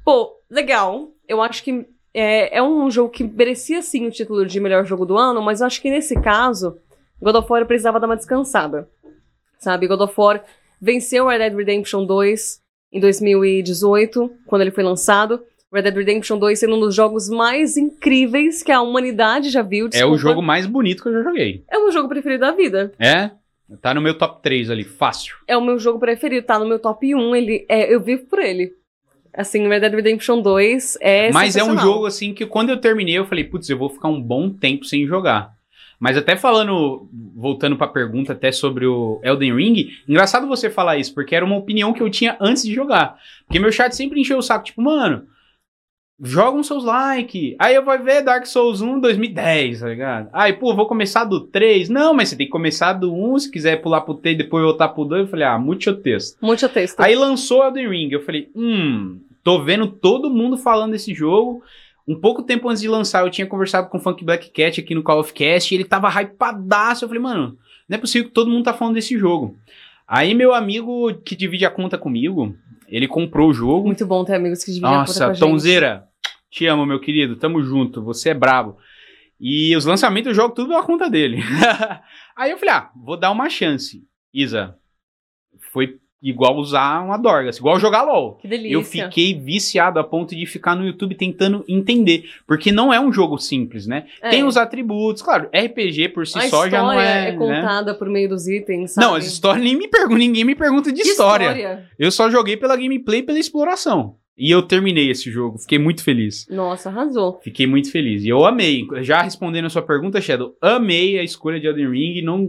Pô, legal. Eu acho que é, é um jogo que merecia sim o título de melhor jogo do ano, mas eu acho que nesse caso, God of War precisava dar uma descansada. Sabe? God of War venceu Red Dead Redemption 2 em 2018, quando ele foi lançado. Red Dead Redemption 2 sendo um dos jogos mais incríveis que a humanidade já viu. É o desculpa. jogo mais bonito que eu já joguei. É o meu jogo preferido da vida. É? Tá no meu top 3 ali, fácil. É o meu jogo preferido, tá no meu top 1. Ele, é, eu vivo por ele. Assim, Red Dead Redemption 2 é Mas é um jogo assim que quando eu terminei, eu falei, putz, eu vou ficar um bom tempo sem jogar. Mas até falando, voltando pra pergunta até sobre o Elden Ring, engraçado você falar isso, porque era uma opinião que eu tinha antes de jogar. Porque meu chat sempre encheu o saco, tipo, mano, joga um Souls like. Aí eu vou ver Dark Souls 1 2010, tá ligado? Aí, pô, vou começar do 3. Não, mas você tem que começar do 1, se quiser pular pro 3 e depois voltar pro 2. Eu falei, ah, muito texto. Muito texto. Aí lançou Elden Ring. Eu falei, hum, tô vendo todo mundo falando desse jogo. Um pouco tempo antes de lançar, eu tinha conversado com o Funk Black Cat aqui no Call of Cast e ele tava hypadaço. Eu falei, mano, não é possível que todo mundo tá falando desse jogo. Aí meu amigo que divide a conta comigo, ele comprou o jogo. Muito bom ter amigos que dividem a conta com a Nossa. Tonzeira, te amo, meu querido, tamo junto, você é brabo. E os lançamentos eu jogo tudo pela conta dele. Aí eu falei, ah, vou dar uma chance. Isa, foi igual usar uma Dorgas, igual jogar LOL. Que delícia. Eu fiquei viciado a ponto de ficar no YouTube tentando entender. Porque não é um jogo simples, né? É. Tem os atributos, claro, RPG por si a só já não história é. é né? contada por meio dos itens, sabe? Não, as histórias nem me perguntam, ninguém me pergunta de Que história. Eu só joguei pela gameplay e pela exploração. E eu terminei esse jogo, fiquei muito feliz. Nossa, arrasou. Fiquei muito feliz. E eu amei. Já respondendo a sua pergunta, Shadow, amei a escolha de Elden Ring. Não,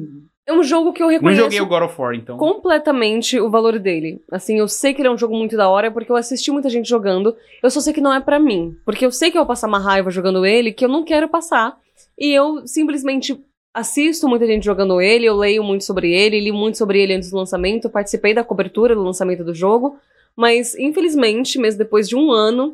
É um jogo que eu Não reconheço joguei o God of War, então. completamente o valor dele. Assim, eu sei que ele é um jogo muito da hora porque eu assisti muita gente jogando. Eu só sei que não é pra mim, porque eu sei que eu vou passar uma raiva jogando ele que eu não quero passar. E eu simplesmente assisto muita gente jogando ele, eu leio muito sobre ele, li muito sobre ele antes do lançamento, participei da cobertura do lançamento do jogo, mas infelizmente, mesmo depois de um ano,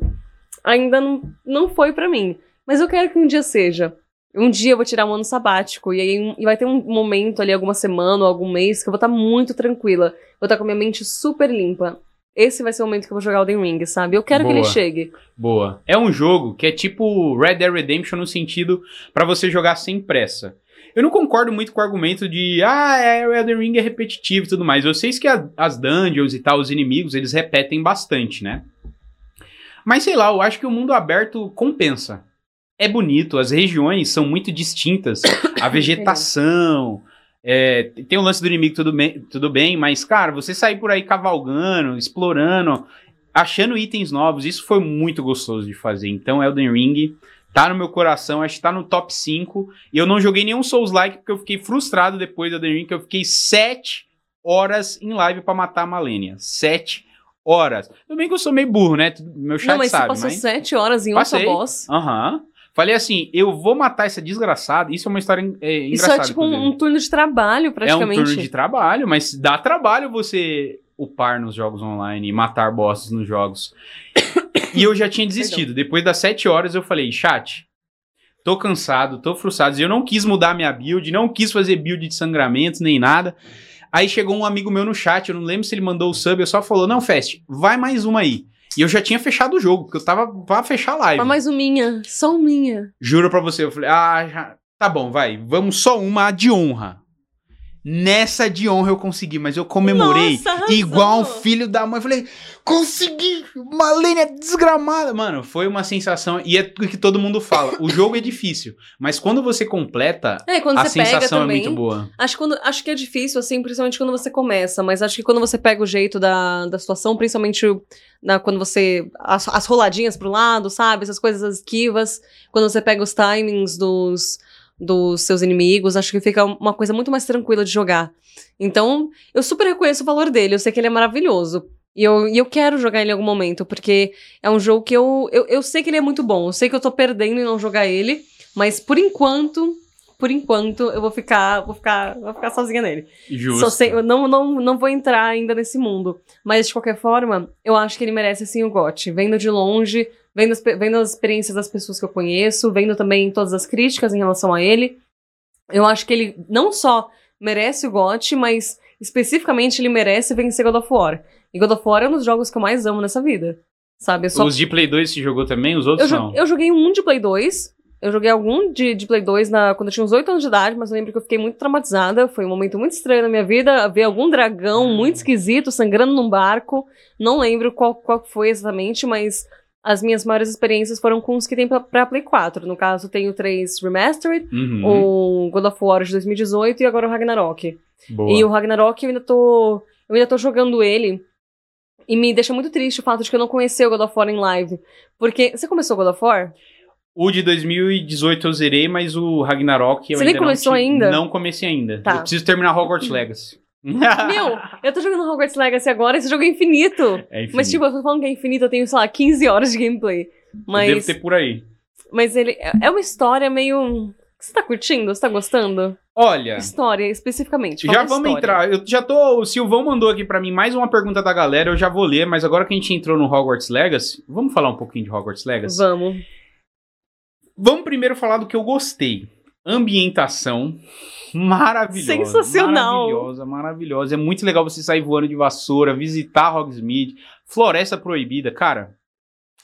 ainda não, não foi pra mim. Mas eu quero que um dia seja. Um dia eu vou tirar um ano sabático e aí e vai ter um momento ali, alguma semana ou algum mês, que eu vou estar muito tranquila. Vou estar com a minha mente super limpa. Esse vai ser o momento que eu vou jogar o The Ring, sabe? Eu quero que ele Boa. chegue. Boa. É um jogo que é tipo Red Dead Redemption no sentido pra você jogar sem pressa. Eu não concordo muito com o argumento de ah, é, o Elden Ring é repetitivo e tudo mais. Eu sei que a- as dungeons e tal, os inimigos, eles repetem bastante, né? Mas sei lá, eu acho que o mundo aberto compensa. É bonito, as regiões são muito distintas. A vegetação. é, tem o lance do inimigo, tudo bem, tudo bem, mas, cara, você sair por aí cavalgando, explorando, achando itens novos, isso foi muito gostoso de fazer. Então, Elden Ring tá no meu coração, acho que tá no top 5. E eu não joguei nenhum Souls-like porque eu fiquei frustrado depois do Elden Ring, que eu fiquei 7 horas em live pra matar a Malenia. 7 horas. Tudo bem que eu sou meio burro, né? Meu chat não, mas sabe, você passou mas... sete horas em uma só boss. Aham. Falei assim, eu vou matar essa desgraçada. Isso é uma história é, Isso engraçada. é tipo um, um turno de trabalho, É um praticamente. turno de trabalho, mas dá trabalho você upar nos jogos online e matar bosses nos jogos. e eu já tinha desistido. Depois das 7 horas eu falei, chat, tô cansado, tô frustrado. Eu não quis mudar minha build, não quis fazer build de sangramentos nem nada. Aí chegou um amigo meu no chat, eu não lembro se ele mandou o sub, eu só falou, não, Fest, vai mais uma aí. E eu já tinha fechado o jogo, porque eu tava pra fechar a live. Mas mais uma minha, só uma minha. Juro pra você, eu falei, ah, já- tá bom, vai, vamos só uma de honra. Nessa de honra eu consegui, mas eu comemorei Nossa, igual um filho da mãe. Falei, consegui! Malenia desgramada! Mano, foi uma sensação, e é o que todo mundo fala: o jogo é difícil, mas quando você completa, É, quando a você pega sensação é também. muito boa. Acho, que quando, acho que é difícil, assim, principalmente quando você começa, mas acho que quando você pega o jeito da, da situação, principalmente na, quando você. As, as roladinhas pro lado, sabe? Essas coisas as esquivas, quando você pega os timings dos, dos seus inimigos, acho que fica uma coisa muito mais tranquila de jogar. Então, eu super reconheço o valor dele, eu sei que ele é maravilhoso. E eu, e eu quero jogar ele em algum momento, porque é um jogo que eu, eu. Eu sei que ele é muito bom, eu sei que eu tô perdendo em não jogar ele, mas por enquanto por enquanto, eu vou ficar, vou ficar, vou ficar sozinha nele. Justo. Só sei- eu não, não, não vou entrar ainda nesse mundo. Mas, de qualquer forma, eu acho que ele merece, sim, o GOT. Vendo de longe, vendo as, vendo as experiências das pessoas que eu conheço, vendo também todas as críticas em relação a ele. Eu acho que ele não só merece o GOT, mas, especificamente, ele merece vencer God of War. E God of War é um dos jogos que eu mais amo nessa vida. Sabe? Só Os de Play 2 se jogou também, os outros eu, não. eu joguei um de Play 2. Eu joguei algum de, de Play 2 na, quando eu tinha uns 8 anos de idade, mas eu lembro que eu fiquei muito traumatizada. Foi um momento muito estranho na minha vida. Ver algum dragão muito esquisito sangrando num barco. Não lembro qual, qual foi exatamente, mas as minhas maiores experiências foram com os que tem pra, pra Play 4. No caso, tem o 3 Remastered, Uhum. o God of War de 2018 e agora o Ragnarok. Boa. E o Ragnarok eu ainda tô. Eu ainda tô jogando ele. E me deixa muito triste o fato de que eu não conheci o God of War em live. Porque. Você começou o God of War? O de 2018 eu zerei, mas o Ragnarok eu Você ainda não começou tive- ainda? Não comecei ainda. Tá. Eu preciso terminar Hogwarts Legacy. Meu, eu tô jogando Hogwarts Legacy agora, esse jogo é infinito. É infinito. Mas, tipo, eu tô falando que é infinito, eu tenho, sei lá, 15 horas de gameplay. Mas, Devo ter por aí. mas ele é é uma história meio. Você tá curtindo? Você tá gostando? Olha, História, especificamente. Já vamos história. entrar. Eu já tô. O Silvão mandou aqui pra mim mais uma pergunta da galera, eu já vou ler, mas agora que a gente entrou no Hogwarts Legacy, vamos falar um pouquinho de Hogwarts Legacy? Vamos. Vamos primeiro falar do que eu gostei. Ambientação maravilhosa. Sensacional. Maravilhosa, maravilhosa. É muito legal você sair voando de vassoura, visitar Hogsmeade, Floresta Proibida, cara.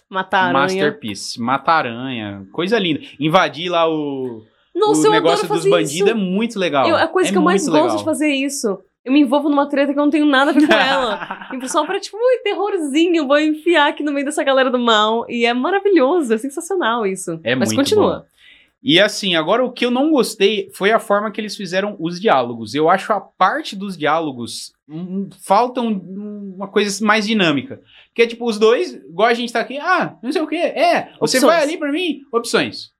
Matar. Masterpiece, matar aranha, coisa linda. Invadir lá o, Nossa, o negócio dos bandidos isso. é muito legal. Eu- a coisa É que eu mais muito gosto legal. de fazer é isso. Eu me envolvo numa treta que eu não tenho nada a ver com ela. E só pra, tipo, ui, terrorzinho, vou enfiar aqui no meio dessa galera do mal. E é maravilhoso, é sensacional isso. É Mas muito continua. E assim, agora o que eu não gostei foi a forma que eles fizeram os diálogos. Eu acho a parte dos diálogos hum, falta um- uma coisa mais dinâmica. Porque, tipo, os dois, igual a gente tá aqui, ah, não sei o que, é, você Opções. vai ali pra mim, opções.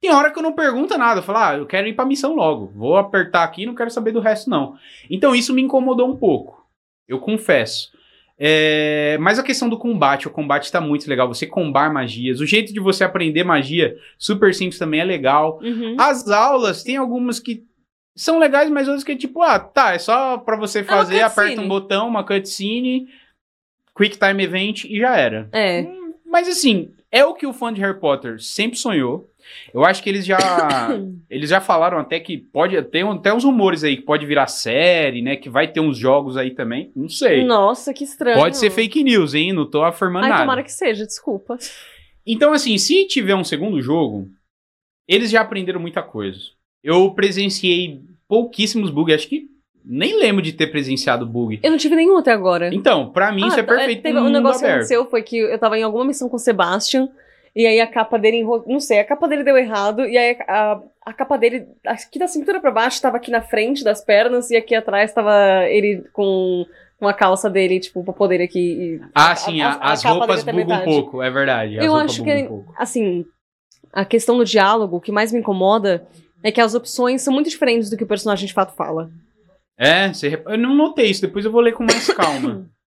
Tem hora que eu não pergunto nada, eu falo, ah, eu quero ir pra missão logo. Vou apertar aqui, não quero saber do resto, não. Então isso me incomodou um pouco. Eu confesso. É, mas a questão do combate, o combate tá muito legal. Você combar magias, o jeito de você aprender magia, super simples também é legal. Uhum. As aulas, tem algumas que são legais, mas outras que é tipo, ah, tá, é só pra você fazer, cutscene. aperta um botão, uma cutscene, quick time event e já era. É. Hum, Mas assim, é o que o fã de Harry Potter sempre sonhou. Eu acho que eles já eles já falaram até que pode ter até uns rumores aí que pode virar série, né, que vai ter uns jogos aí também. Não sei. Nossa, que estranho. Pode ser fake news, hein? Não tô afirmando Ai, nada. tomara que seja, desculpa. Então, assim, se tiver um segundo jogo, eles já aprenderam muita coisa. Eu presenciei pouquíssimos bugs, acho que nem lembro de ter presenciado bug. Eu não tive nenhum até agora. Então, pra mim isso é tá, perfeito Teve um negócio que aberto. aconteceu foi que eu tava em alguma missão com o Sebastian. E aí a capa dele enro... Não sei, a capa dele deu errado. E aí a, a capa dele, aqui da cintura pra baixo, tava aqui na frente das pernas. E aqui atrás tava ele com, com a calça dele, tipo, pra poder aqui. Ah, sim, a- a- a as roupas bugam um metade. pouco, é verdade. Eu acho que- um pouco. Assim, a questão do diálogo, o que mais me incomoda é que as opções são muito diferentes do que o personagem de fato fala. É, você eu não notei isso, depois eu vou ler com mais calma.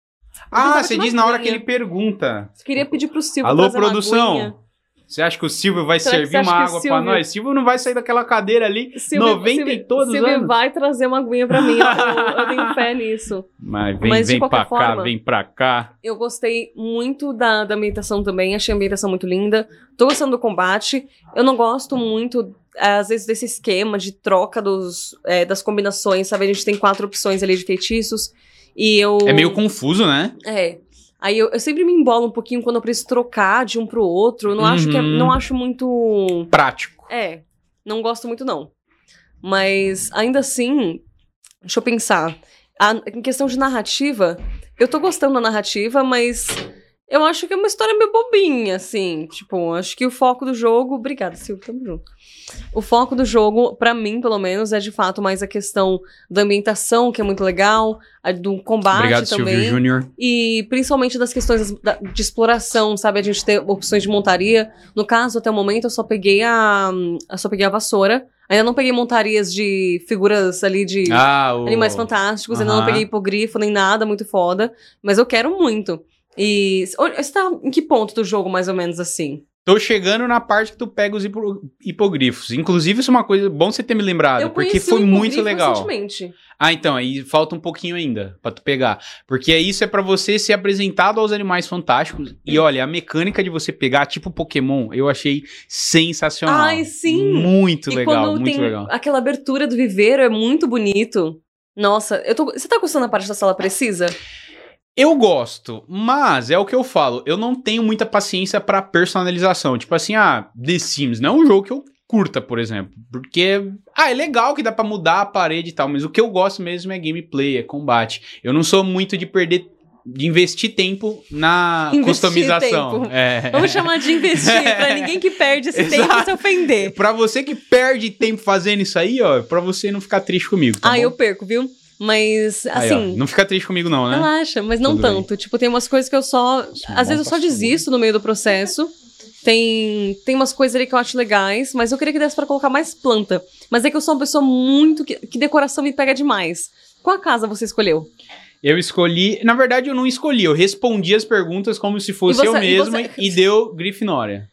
ah, pensava você diz na hora que ele pergunta. Eu queria pedir pro Silvio Alô, trazer uma aguinha. produção? Você acha que o Silvio vai Será que servir uma água pra Silvio- nós? Silvio não vai sair daquela cadeira ali. Silvio, 90 Silvio, e todos Silvio anos. vai trazer uma aguinha pra mim. Eu, eu- tenho fé nisso. Mas vem, Mas vem pra cá, vem pra cá. Eu gostei muito da, da ambientação também. Achei a ambientação muito linda. Tô gostando do combate. Eu não gosto muito, às vezes, desse esquema de troca dos, é, das combinações, sabe? A gente tem quatro opções ali de feitiços. E eu. É meio confuso, né? É. Aí eu, eu sempre me embolo um pouquinho quando eu preciso trocar de um pro outro. Eu não acho que é- Uhum. não acho muito. Prático. É, não gosto muito não. Mas ainda assim, deixa eu pensar. A- em questão de narrativa, eu tô gostando da narrativa, mas eu acho que é uma história meio bobinha, assim. Tipo, acho que o foco do jogo. Obrigada, Silvio, tamo junto. O foco do jogo, pra mim, pelo menos, é de fato mais a questão da ambientação, que é muito legal, a do combate Obrigado, também. Silvio Júnior. E principalmente das questões de exploração, sabe? A gente ter opções de montaria. No caso, até o momento, eu só peguei a. Eu só peguei a vassoura. Ainda não peguei montarias de figuras ali de Ah, o... animais fantásticos. Ainda não peguei hipogrifo nem nada muito foda. Mas eu quero muito. E. Você tá em que ponto do jogo, mais ou menos assim? Tô chegando na parte que tu pega os hipo- hipogrifos. Inclusive, isso é uma coisa bom você ter me lembrado, porque foi muito legal. recentemente. Ah, então, aí falta um pouquinho ainda pra tu pegar. Porque isso é pra você ser apresentado aos animais fantásticos. E olha, a mecânica de você pegar, tipo Pokémon, eu achei sensacional. Ai, sim! Muito e legal, quando muito tem legal. aquela abertura do viveiro, é muito bonito. Nossa, eu tô. Você tá gostando da parte da sala precisa? Eu gosto, mas é o que eu falo, eu não tenho muita paciência pra personalização. Tipo assim, ah, The Sims não é um jogo que eu curta, por exemplo. Porque, ah, é legal que dá pra mudar a parede e tal, mas o que eu gosto mesmo é gameplay, é combate. Eu não sou muito de perder, de investir tempo na Investir customização. tempo. É. Vamos chamar de investir, pra ninguém que perde esse tempo Exato. se ofender. Pra você que perde tempo fazendo isso aí, ó, pra você não ficar triste comigo, tá ah, bom? eu perco, viu? Mas, Aí, assim. não fica triste comigo não, né? Relaxa, mas não Tudo bem. tanto. Tipo, tem umas coisas que eu só. Isso é Às vezes eu só desisto no meio do processo. Tem, tem umas coisas ali que eu acho legais, mas eu queria que desse pra colocar mais planta. Mas é que eu sou uma pessoa muito. que, que decoração me pega demais. Qual a casa você escolheu? Eu escolhi. Na verdade, eu não escolhi. Eu respondi as perguntas como se fosse E você- eu e mesmo você- e, deu Grifinória.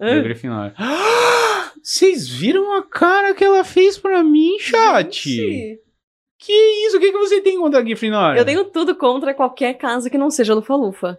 Deu Hã? Grifinória. Vocês viram a cara que ela fez pra mim, chat? Gente, Que isso? O que, que você tem contra a Grifinória? Eu tenho tudo contra qualquer casa que não seja Lufa-Lufa.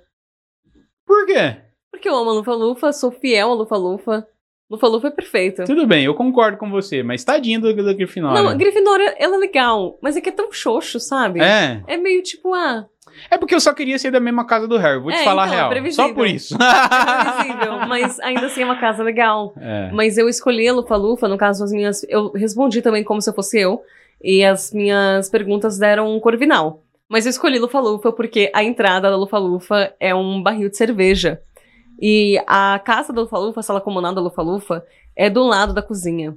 Por quê? Porque eu amo a Lufa-Lufa, sou fiel a Lufa-Lufa. Lufa-Lufa é perfeito. Tudo bem, eu concordo com você, mas tadinho do- da Grifinória. Não, a Grifinória, ela é legal, mas é que é tão xoxo, sabe? É. É meio tipo, ah, É porque eu só queria ser da mesma casa do Harry. Vou te É, falar a então, é real. previsível. só por isso. é previsível, mas ainda assim é uma casa legal. É. Mas eu escolhi a Lufa-Lufa, no caso, as minhas. Eu respondi também como se eu fosse eu, e as minhas perguntas deram um Corvinal. Mas eu escolhi Lufa-Lufa porque a entrada da Lufa-Lufa é um barril de cerveja. E a casa da Lufa-Lufa, a sala comunal da Lufa-Lufa, é do lado da cozinha,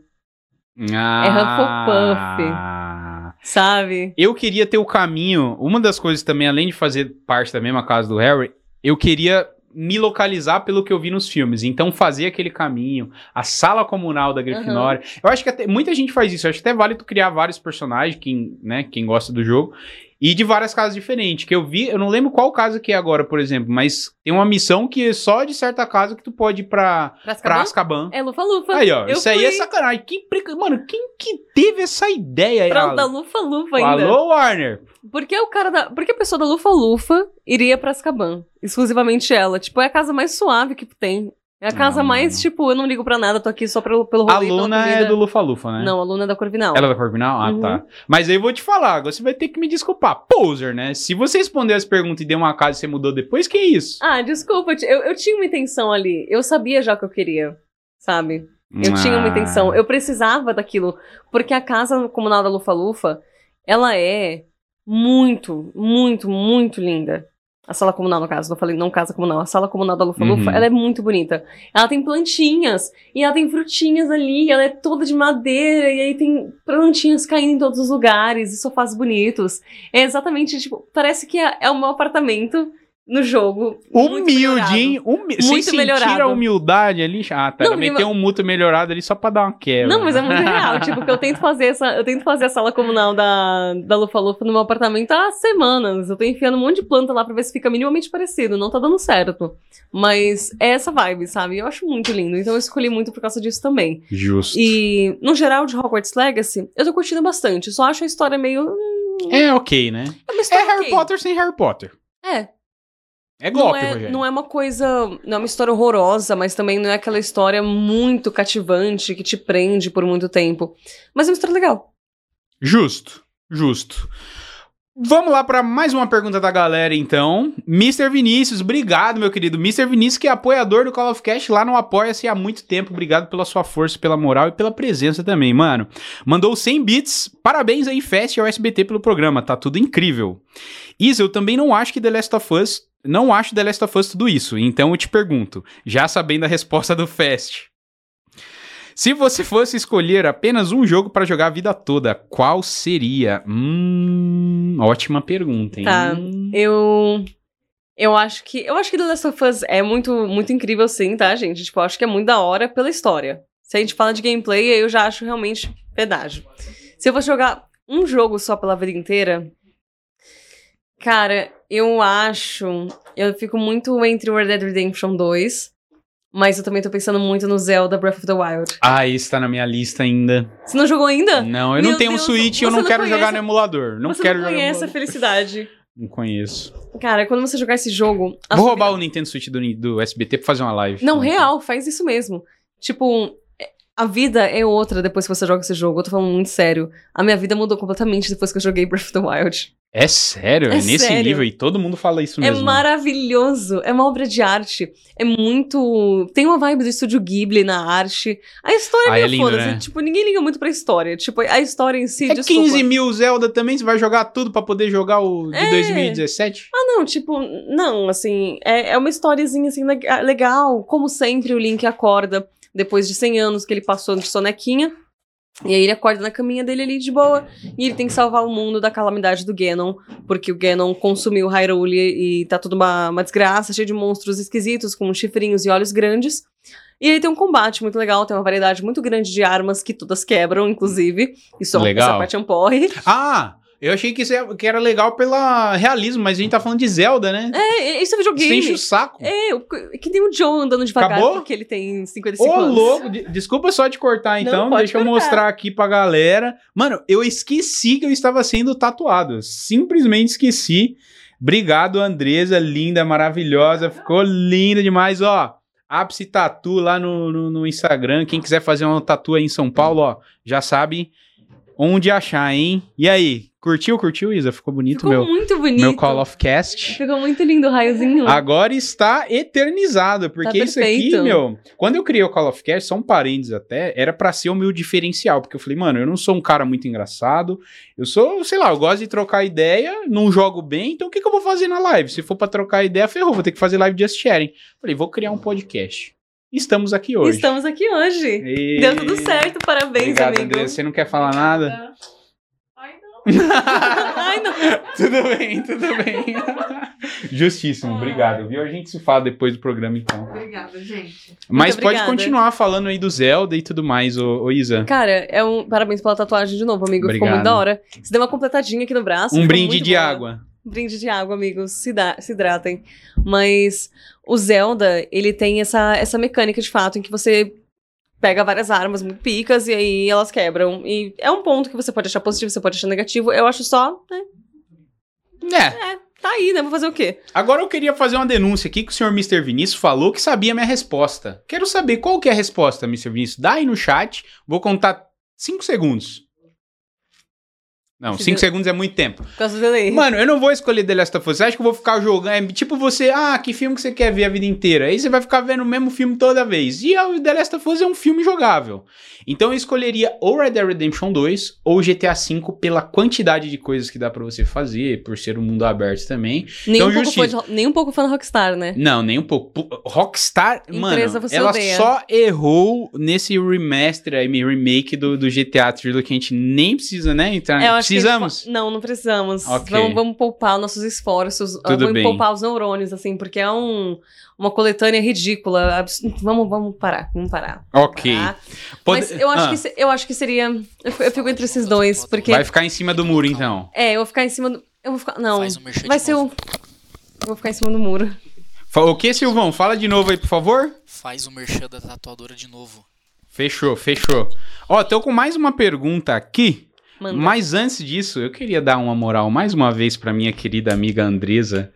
Ah. sabe? Eu queria ter o caminho. Uma das coisas também, além de fazer parte da mesma casa do Harry, eu queria me localizar pelo que eu vi nos filmes. Então, fazer aquele caminho, a sala comunal da Grifinória. Eu acho que até, muita gente faz isso. Eu acho que até vale tu criar vários personagens, quem, né, quem gosta do jogo. E de várias casas diferentes. Que eu vi, eu não lembro qual casa que é agora, por exemplo, mas tem uma missão que é só de certa casa que tu pode ir pra, Pra Azkaban? É Lufa-Lufa. Aí, ó, Eu isso aí é fui sacanagem. Quem, mano, quem que teve essa ideia aí? Pra da? Lufa-Lufa ainda. Alô, Warner? Por que o cara da. Por que a pessoa da Lufa-Lufa iria pra Azkaban? Exclusivamente ela. Tipo, é a casa mais suave que tem. É a casa Ah, mais, mano. tipo, eu não ligo pra nada, tô aqui só pelo, pelo A rolê. pela Luna é do Lufa-Lufa, né? Não, a Luna é da Corvinal. Ela é da Corvinal? Ah, Uhum. tá. Mas aí eu vou te falar, você vai ter que me desculpar. Poser, né? Se você responder as perguntas e deu uma casa e você mudou depois, que isso? Ah, desculpa, eu, eu tinha uma intenção ali. Eu sabia já o que eu queria, sabe? Eu tinha uma Ah. intenção. Eu precisava daquilo. Porque a casa comunal da Lufa-Lufa, ela é muito, muito, muito linda. A sala comunal, no caso, não falei não casa comunal. A sala comunal da Lufa-Lufa, Uhum. ela é muito bonita. Ela tem plantinhas, e ela tem frutinhas ali, ela é toda de madeira, e aí tem plantinhas caindo em todos os lugares, e sofás bonitos. É exatamente, tipo, parece que é, é o meu apartamento no jogo. Humildinho, humi sem Muito sentir melhorado. a humildade ali. Ah, tá. Não, Ela meteu um mútuo melhorado ali só pra dar uma quebra. Não, mas é muito real. tipo, que eu tento fazer essa. Eu tento fazer a sala comunal da, da Lufa Lufa no meu apartamento há semanas. Eu tô enfiando um monte de planta lá pra ver se fica minimamente parecido. Não tá dando certo. Mas é essa vibe, sabe? Eu acho muito lindo. Então eu escolhi muito por causa disso também. Justo. E, no geral, de Hogwarts Legacy, eu tô curtindo bastante. Só acho a história meio. hum, É ok, né? É É Harry ok. Potter sem Harry Potter. É, É não golpe, é, Rogério. não é uma coisa. Não é uma história horrorosa, mas também não é aquela história muito cativante que te prende por muito tempo. Mas é uma história legal. Justo, justo. Vamos lá para mais uma pergunta da galera, então. Mr. Vinícius, obrigado, meu querido. Mr. Vinícius, que é apoiador do Call of Cast lá no Apoia-se há muito tempo. Obrigado pela sua força, pela moral e pela presença também, mano. Mandou 100 bits. Parabéns aí, Fest e ao SBT pelo programa. Tá tudo incrível. Isa, eu também não acho que The Last of Us. Não acho The Last of Us tudo isso. Então eu te pergunto, já sabendo a resposta do Fest. Se você fosse escolher apenas um jogo pra jogar a vida toda, qual seria? Hum, ótima pergunta, hein? Tá. Eu. Eu acho que. Eu acho que The Last of Us é muito, muito incrível, sim, tá, gente? Tipo, eu acho que é muito da hora pela história. Se a gente fala de gameplay, eu já acho realmente pedágio. Se eu fosse jogar um jogo só pela vida inteira. Cara, eu acho. Eu fico muito entre Red Dead Redemption 2. Mas eu também tô pensando muito no Zelda Breath of the Wild. Ah, esse tá na minha lista ainda. Você não jogou ainda? Não, eu Meu não tenho um Deus, Switch, eu você não não quero conhece- jogar no emulador. Não Você quero não conhece a felicidade. Não conheço. Cara, quando você jogar esse jogo. Vou roubar o Nintendo Switch do, do SBT pra fazer uma live. Não, real, faz isso mesmo. Tipo, a vida é outra depois que você joga esse jogo. Eu tô falando muito sério. A minha vida mudou completamente depois que eu joguei Breath of the Wild. É sério? É, É nesse sério. nível e todo mundo fala isso É mesmo. maravilhoso. É uma obra de arte. É muito. Tem uma vibe do estúdio Ghibli na arte. A história Ah, é é meio lindo, foda-se. né? Tipo, ninguém liga muito pra história. Tipo, a história em si, É desculpa. 15 mil Zelda também, você vai jogar tudo pra poder jogar o de É. 2017? Ah, não, tipo, não, assim, é, é uma historiazinha assim lega- legal. Como sempre, o Link acorda depois de 100 anos que ele passou de sonequinha. E aí ele acorda na caminha dele ali de boa. E ele tem que salvar o mundo da calamidade do Ganon. Porque o Ganon consumiu Hyrule e tá tudo uma, uma desgraça, cheio de monstros esquisitos, com chifrinhos e olhos grandes. E aí tem um combate muito legal, tem uma variedade muito grande de armas que todas quebram, inclusive. Isso é Legal. essa parte é um porre. Ah, eu achei que, é- que era legal pela realismo, mas a gente tá falando de Zelda, né? É, isso é Você videogame. enche o saco. É, o- que tem o John andando devagar Acabou? porque ele tem 55 Ô, anos. louco, de- desculpa só te cortar então, Não, deixa eu cortar. mostrar aqui pra galera. Mano, eu esqueci que eu estava sendo tatuado, eu simplesmente esqueci. Obrigado, Andresa, linda, maravilhosa, ficou linda demais, ó. Ápice Tatu lá no, no, no Instagram, quem quiser fazer uma tatu aí em São Paulo, ó, já sabe onde achar, hein? E aí, curtiu, curtiu, Isa? Ficou bonito Ficou meu, muito bonito. meu Call of Cast? Ficou muito lindo o raiozinho. Agora está eternizado, porque Tá isso aqui, meu, quando eu criei o Call of Cast, só um parênteses até, era pra ser o meu diferencial, porque eu falei, mano, eu não sou um cara muito engraçado, eu sou, sei lá, eu gosto de trocar ideia, não jogo bem, então o que, que eu vou fazer na live? Se for pra trocar ideia, ferrou, vou ter que fazer live just sharing. Falei, vou criar um podcast. Estamos aqui hoje. Estamos aqui hoje. E- Deu tudo certo, parabéns, Obrigado, amigo. André. Você não quer falar nada? Ai, não. tudo bem, tudo bem. Justíssimo, obrigado. Viu? A gente se fala depois do programa, então. Obrigada, gente. Mas Muito pode obrigada. continuar falando aí do Zelda e tudo mais, ô, ô Isa. Cara, é um parabéns pela tatuagem de novo, amigo. Ficou Obrigado. muito da hora. Você deu uma completadinha aqui no braço. Um ficou brinde de boa. água. Um brinde de água, amigos. Se, dá, se hidratem. Mas o Zelda, ele tem essa, essa mecânica de fato em que você pega várias armas muito picas e aí elas quebram. E é um ponto que você pode achar positivo, você pode achar negativo. Eu acho só, né? É. Tá aí, né? Vou fazer o quê? Agora eu queria fazer uma denúncia aqui que o senhor Mr. Vinícius falou que sabia a minha resposta. Quero saber qual que é a resposta, Mr. Vinícius. Dá aí no chat. Vou contar 5 segundos. Não, Se 5 deu- segundos é muito tempo. Por causa do delay. Mano, eu não vou escolher The Last of Us. Você acha que eu vou ficar jogando? É tipo você, ah, que filme que você quer ver a vida inteira? Aí você vai ficar vendo o mesmo filme toda vez. E o The Last of Us é um filme jogável. Então eu escolheria ou Red Dead Redemption 2 ou GTA V pela quantidade de coisas que dá pra você fazer, por ser um mundo aberto também. nem, então, um pouco fã justiça. nem um pouco fã da Rockstar, né? Não, nem um pouco. Rockstar, Empresa mano, você ela odeia. só errou nesse remaster aí, remake do, do GTA Trilogy que a gente nem precisa, né, entrar. Que Precisamos? não, não precisamos. Ok. Vamos, vamos poupar nossos esforços. Tudo vamos bem. poupar os neurônios, assim, porque é um, uma coletânea ridícula. abs- Vamos, vamos parar, vamos parar. Ok. parar. Pode- Mas eu acho, Ah, que, se- eu acho que seria. Eu, fico- eu fico entre esses dois, porque. Vai ficar em cima do muro, então. É, eu vou ficar em cima do. Eu vou ficar. Não. Merchan Vai ser o. Eu vou ficar em cima do muro. O que, Silvão? Fala de novo aí, por favor. Faz o merchan da tatuadora de novo. Fechou, fechou. Ó, tô com mais uma pergunta aqui. Mas antes disso, eu queria dar uma moral mais uma vez pra minha querida amiga Andresa,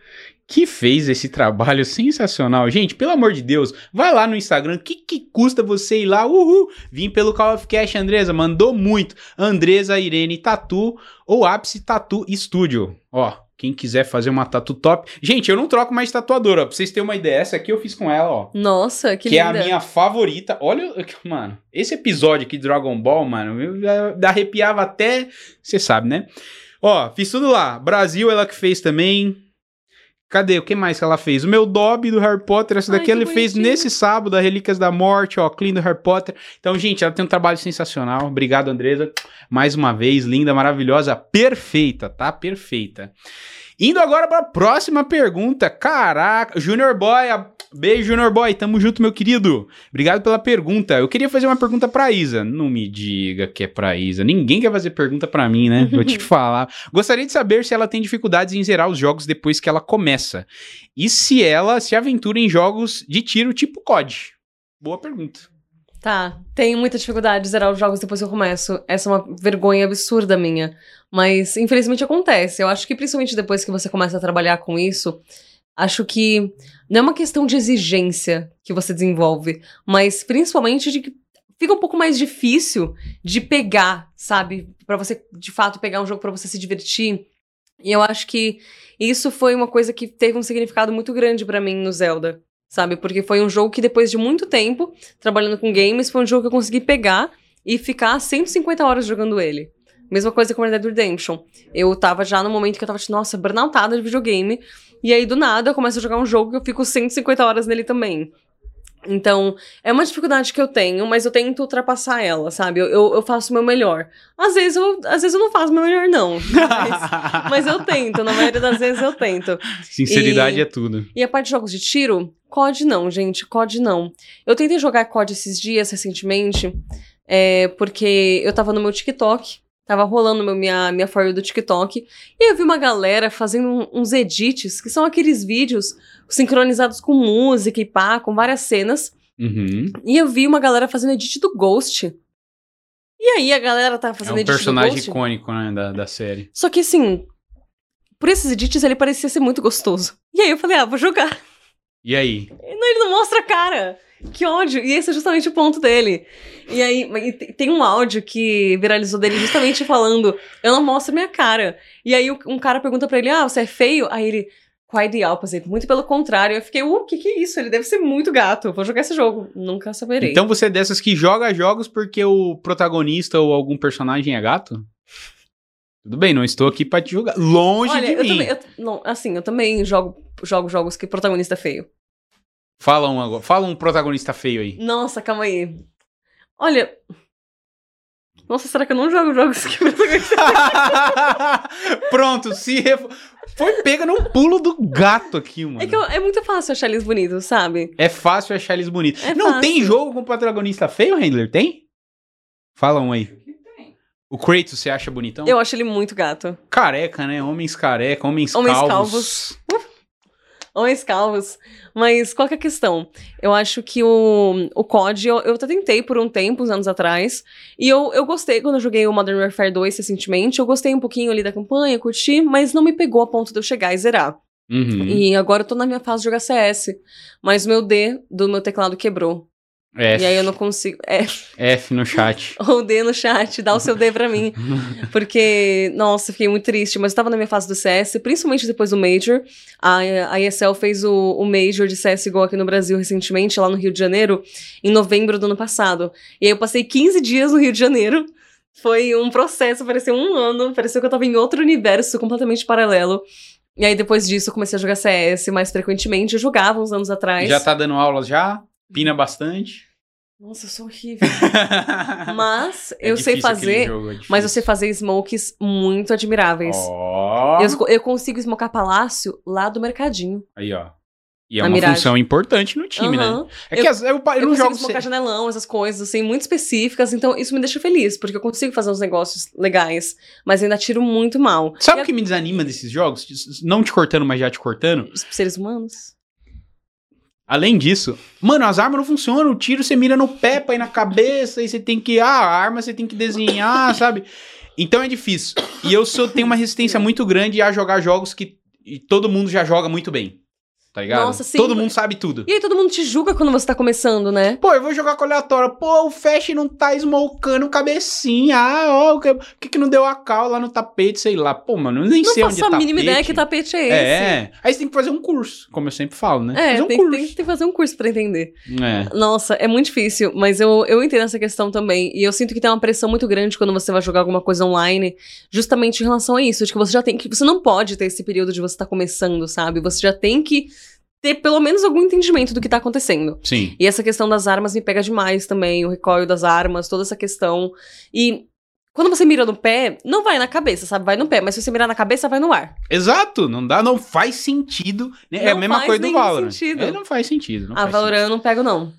que fez esse trabalho sensacional. Gente, pelo amor de Deus, vai lá no Instagram. Que, que custa você ir lá? Uhul! Vim pelo Call of Cash, Andresa. Mandou muito. Andresa Irene Tatu ou Ápice Tatu Studio. Ó, quem quiser fazer uma tatu top. Gente, eu não troco mais tatuadora. Pra vocês terem uma ideia, essa aqui eu fiz com ela, ó. Nossa, que, Que, é linda. a minha favorita. Olha, mano, esse episódio aqui de Dragon Ball, mano, eu arrepiava até. Você sabe, né? Ó, fiz tudo lá. Brasil, ela que fez também. Cadê? O que mais que ela fez? O meu Dobby do Harry Potter, essa Ai, daqui que ela fez bonitinho. nesse sábado, a Relíquias da Morte, ó, Clean do Harry Potter. Então, gente, ela tem um trabalho sensacional. Obrigado, Andresa. Mais uma vez, linda, maravilhosa, perfeita, tá? Perfeita. Indo agora para a próxima pergunta. Caraca, Junior Boy, a- beijo Junior Boy, tamo junto, meu querido. Obrigado pela pergunta. Eu queria fazer uma pergunta pra Isa. Não me diga que é pra Isa. Ninguém quer fazer pergunta pra mim, né? Vou te falar. Gostaria de saber se ela tem dificuldades em zerar os jogos depois que ela começa. E se ela se aventura em jogos de tiro tipo COD. Boa pergunta. Tá, tenho muita dificuldade de zerar os jogos depois que eu começo. Essa é uma vergonha absurda minha. Mas, infelizmente, acontece. Eu acho que, principalmente depois que você começa a trabalhar com isso, acho que não é uma questão de exigência que você desenvolve, mas principalmente de que fica um pouco mais difícil de pegar, sabe? Pra você, de fato, pegar um jogo pra você se divertir. E eu acho que isso foi uma coisa que teve um significado muito grande pra mim no Zelda, sabe? Porque foi um jogo que, depois de muito tempo, trabalhando com games, foi um jogo que eu consegui pegar e ficar 150 horas jogando ele. Mesma coisa com Red Dead Redemption. Eu tava já no momento que eu tava, tipo, nossa, burnoutada de videogame. E aí, do nada, eu começo a jogar um jogo que eu fico 150 horas nele também. Então, é uma dificuldade que eu tenho, mas eu tento ultrapassar ela, sabe? Eu, eu, eu faço o meu melhor. Às vezes eu, às vezes eu não faço o meu melhor, não. Mas, mas eu tento, na maioria das vezes eu tento. Sinceridade E- é tudo. E a parte de jogos de tiro, COD não, gente, COD não. Eu tentei jogar COD esses dias, recentemente, é, porque eu tava no meu TikTok, tava rolando meu, minha, minha for you do TikTok, e eu vi uma galera fazendo um- uns edits, que são aqueles vídeos sincronizados com música e pá, com várias cenas, Uhum. e eu vi uma galera fazendo edit do Ghost. E aí a galera tava É fazendo um edit do personagem Ghost. icônico, né, da, da série. Só que assim, por esses edits ele parecia ser muito gostoso. E aí eu falei, ah, vou jogar. E aí? Não, ele não mostra a cara. Que ódio. E esse é justamente o ponto dele. E aí, e te- tem um áudio que viralizou dele justamente falando: Eu não mostro minha cara. E aí um cara pergunta pra ele: Ah, você é feio? Aí ele. Quite the opposite. Muito pelo contrário. Eu fiquei, o que que é isso? Ele deve ser muito gato. Vou jogar esse jogo. Nunca saberei. Então você é dessas que joga jogos porque o protagonista ou algum personagem é gato? Tudo bem, não estou aqui pra te julgar. Longe Olha, de mim. também. eu- não, assim, eu também jogo, jogo jogos que o protagonista é feio. Fala um agora. Fala um protagonista feio aí. Nossa, calma aí. Olha. Nossa, será que eu não jogo jogos que protagonista Pronto, se ref... Foi pega no pulo do gato aqui, mano. É que eu- é muito fácil achar eles bonitos, sabe? É fácil achar eles bonitos. É não fácil. tem jogo com protagonista feio, Handler? Tem? Fala um aí. O Kratos você acha bonitão? Eu acho ele muito gato. Careca, né? Homens careca, homens, Homens calvos. calvos. Homens calvos. Mas qual que é a questão? Eu acho que o, o COD, eu, eu até tentei por um tempo, uns anos atrás. E eu, eu gostei quando eu joguei o Modern Warfare 2 recentemente. Eu gostei um pouquinho ali da campanha, curti, mas não me pegou a ponto de eu chegar e zerar. Uhum. E agora eu tô na minha fase de jogar CS. Mas o meu D do meu teclado quebrou. F, E aí eu não consigo. É, F no chat. ou D no chat, dá o seu D pra mim. Porque, nossa, fiquei muito triste. Mas eu tava na minha fase do CS, principalmente depois do Major. A, a ESL fez o, o Major de CSGO aqui no Brasil recentemente, lá no Rio de Janeiro, em novembro do ano passado. E aí eu passei 15 dias no Rio de Janeiro. Foi um processo, pareceu um ano, pareceu que eu tava em outro universo completamente paralelo. E aí depois disso eu comecei a jogar CS mais frequentemente. Eu jogava uns anos atrás. Já tá dando aulas já? Pina bastante? Nossa, eu sou horrível. Mas É eu sei fazer. jogo, é Mas eu sei fazer smokes muito admiráveis. Ó. Eu, eu consigo smocar palácio lá do mercadinho. Aí, ó. E é uma miragem. função importante no time, né? Aham. É que as- eu, eu, Eu, não consigo jogo... smocar C- janelão, essas coisas, assim, muito específicas. Então, isso me deixa feliz, porque eu consigo fazer uns negócios legais. Mas ainda tiro muito mal. Sabe o que me desanima desses jogos? Não te cortando, mas já te cortando. Os seres humanos? Além disso, mano, as armas não funcionam. O tiro você mira no pé pra ir na cabeça, e você tem que. Ah, a arma você tem que desenhar, sabe? Então é difícil. E eu sou, tenho uma resistência muito grande a jogar jogos que todo mundo já joga muito bem. Tá ligado? Nossa, sim. Todo mundo sabe tudo. E aí todo mundo te julga quando você tá começando, né? Pô, eu vou jogar com aleatório. Pô, o Flash não tá smokando cabecinha. Ah, ó, o que, por que, que não deu a cal lá no tapete, sei lá. Pô, mano, eu nem Não sei onde faço é a mínima tapete. ideia que tapete é esse. É, aí você tem que fazer um curso, como eu sempre falo, né? É, fazer um tem, curso. tem, tem que fazer um curso pra entender. É. Nossa, é muito difícil, mas eu, eu entendo essa questão também. E eu sinto que tem uma pressão muito grande quando você vai jogar alguma coisa online, justamente em relação a isso, de que você já tem que. Você não pode ter esse período de você estar começando, sabe? Você já tem que ter pelo menos algum entendimento do que tá acontecendo. Sim. E essa questão das armas me pega demais também, o recoil das armas, toda essa questão. E quando você mira no pé, não vai na cabeça, sabe? Vai no pé, mas se você mirar na cabeça, vai no ar. Exato, não dá, não faz sentido. né? é a Não mesma coisa do Valorant. sentido. É, não faz sentido. Não a faz Valorant eu não pego, não.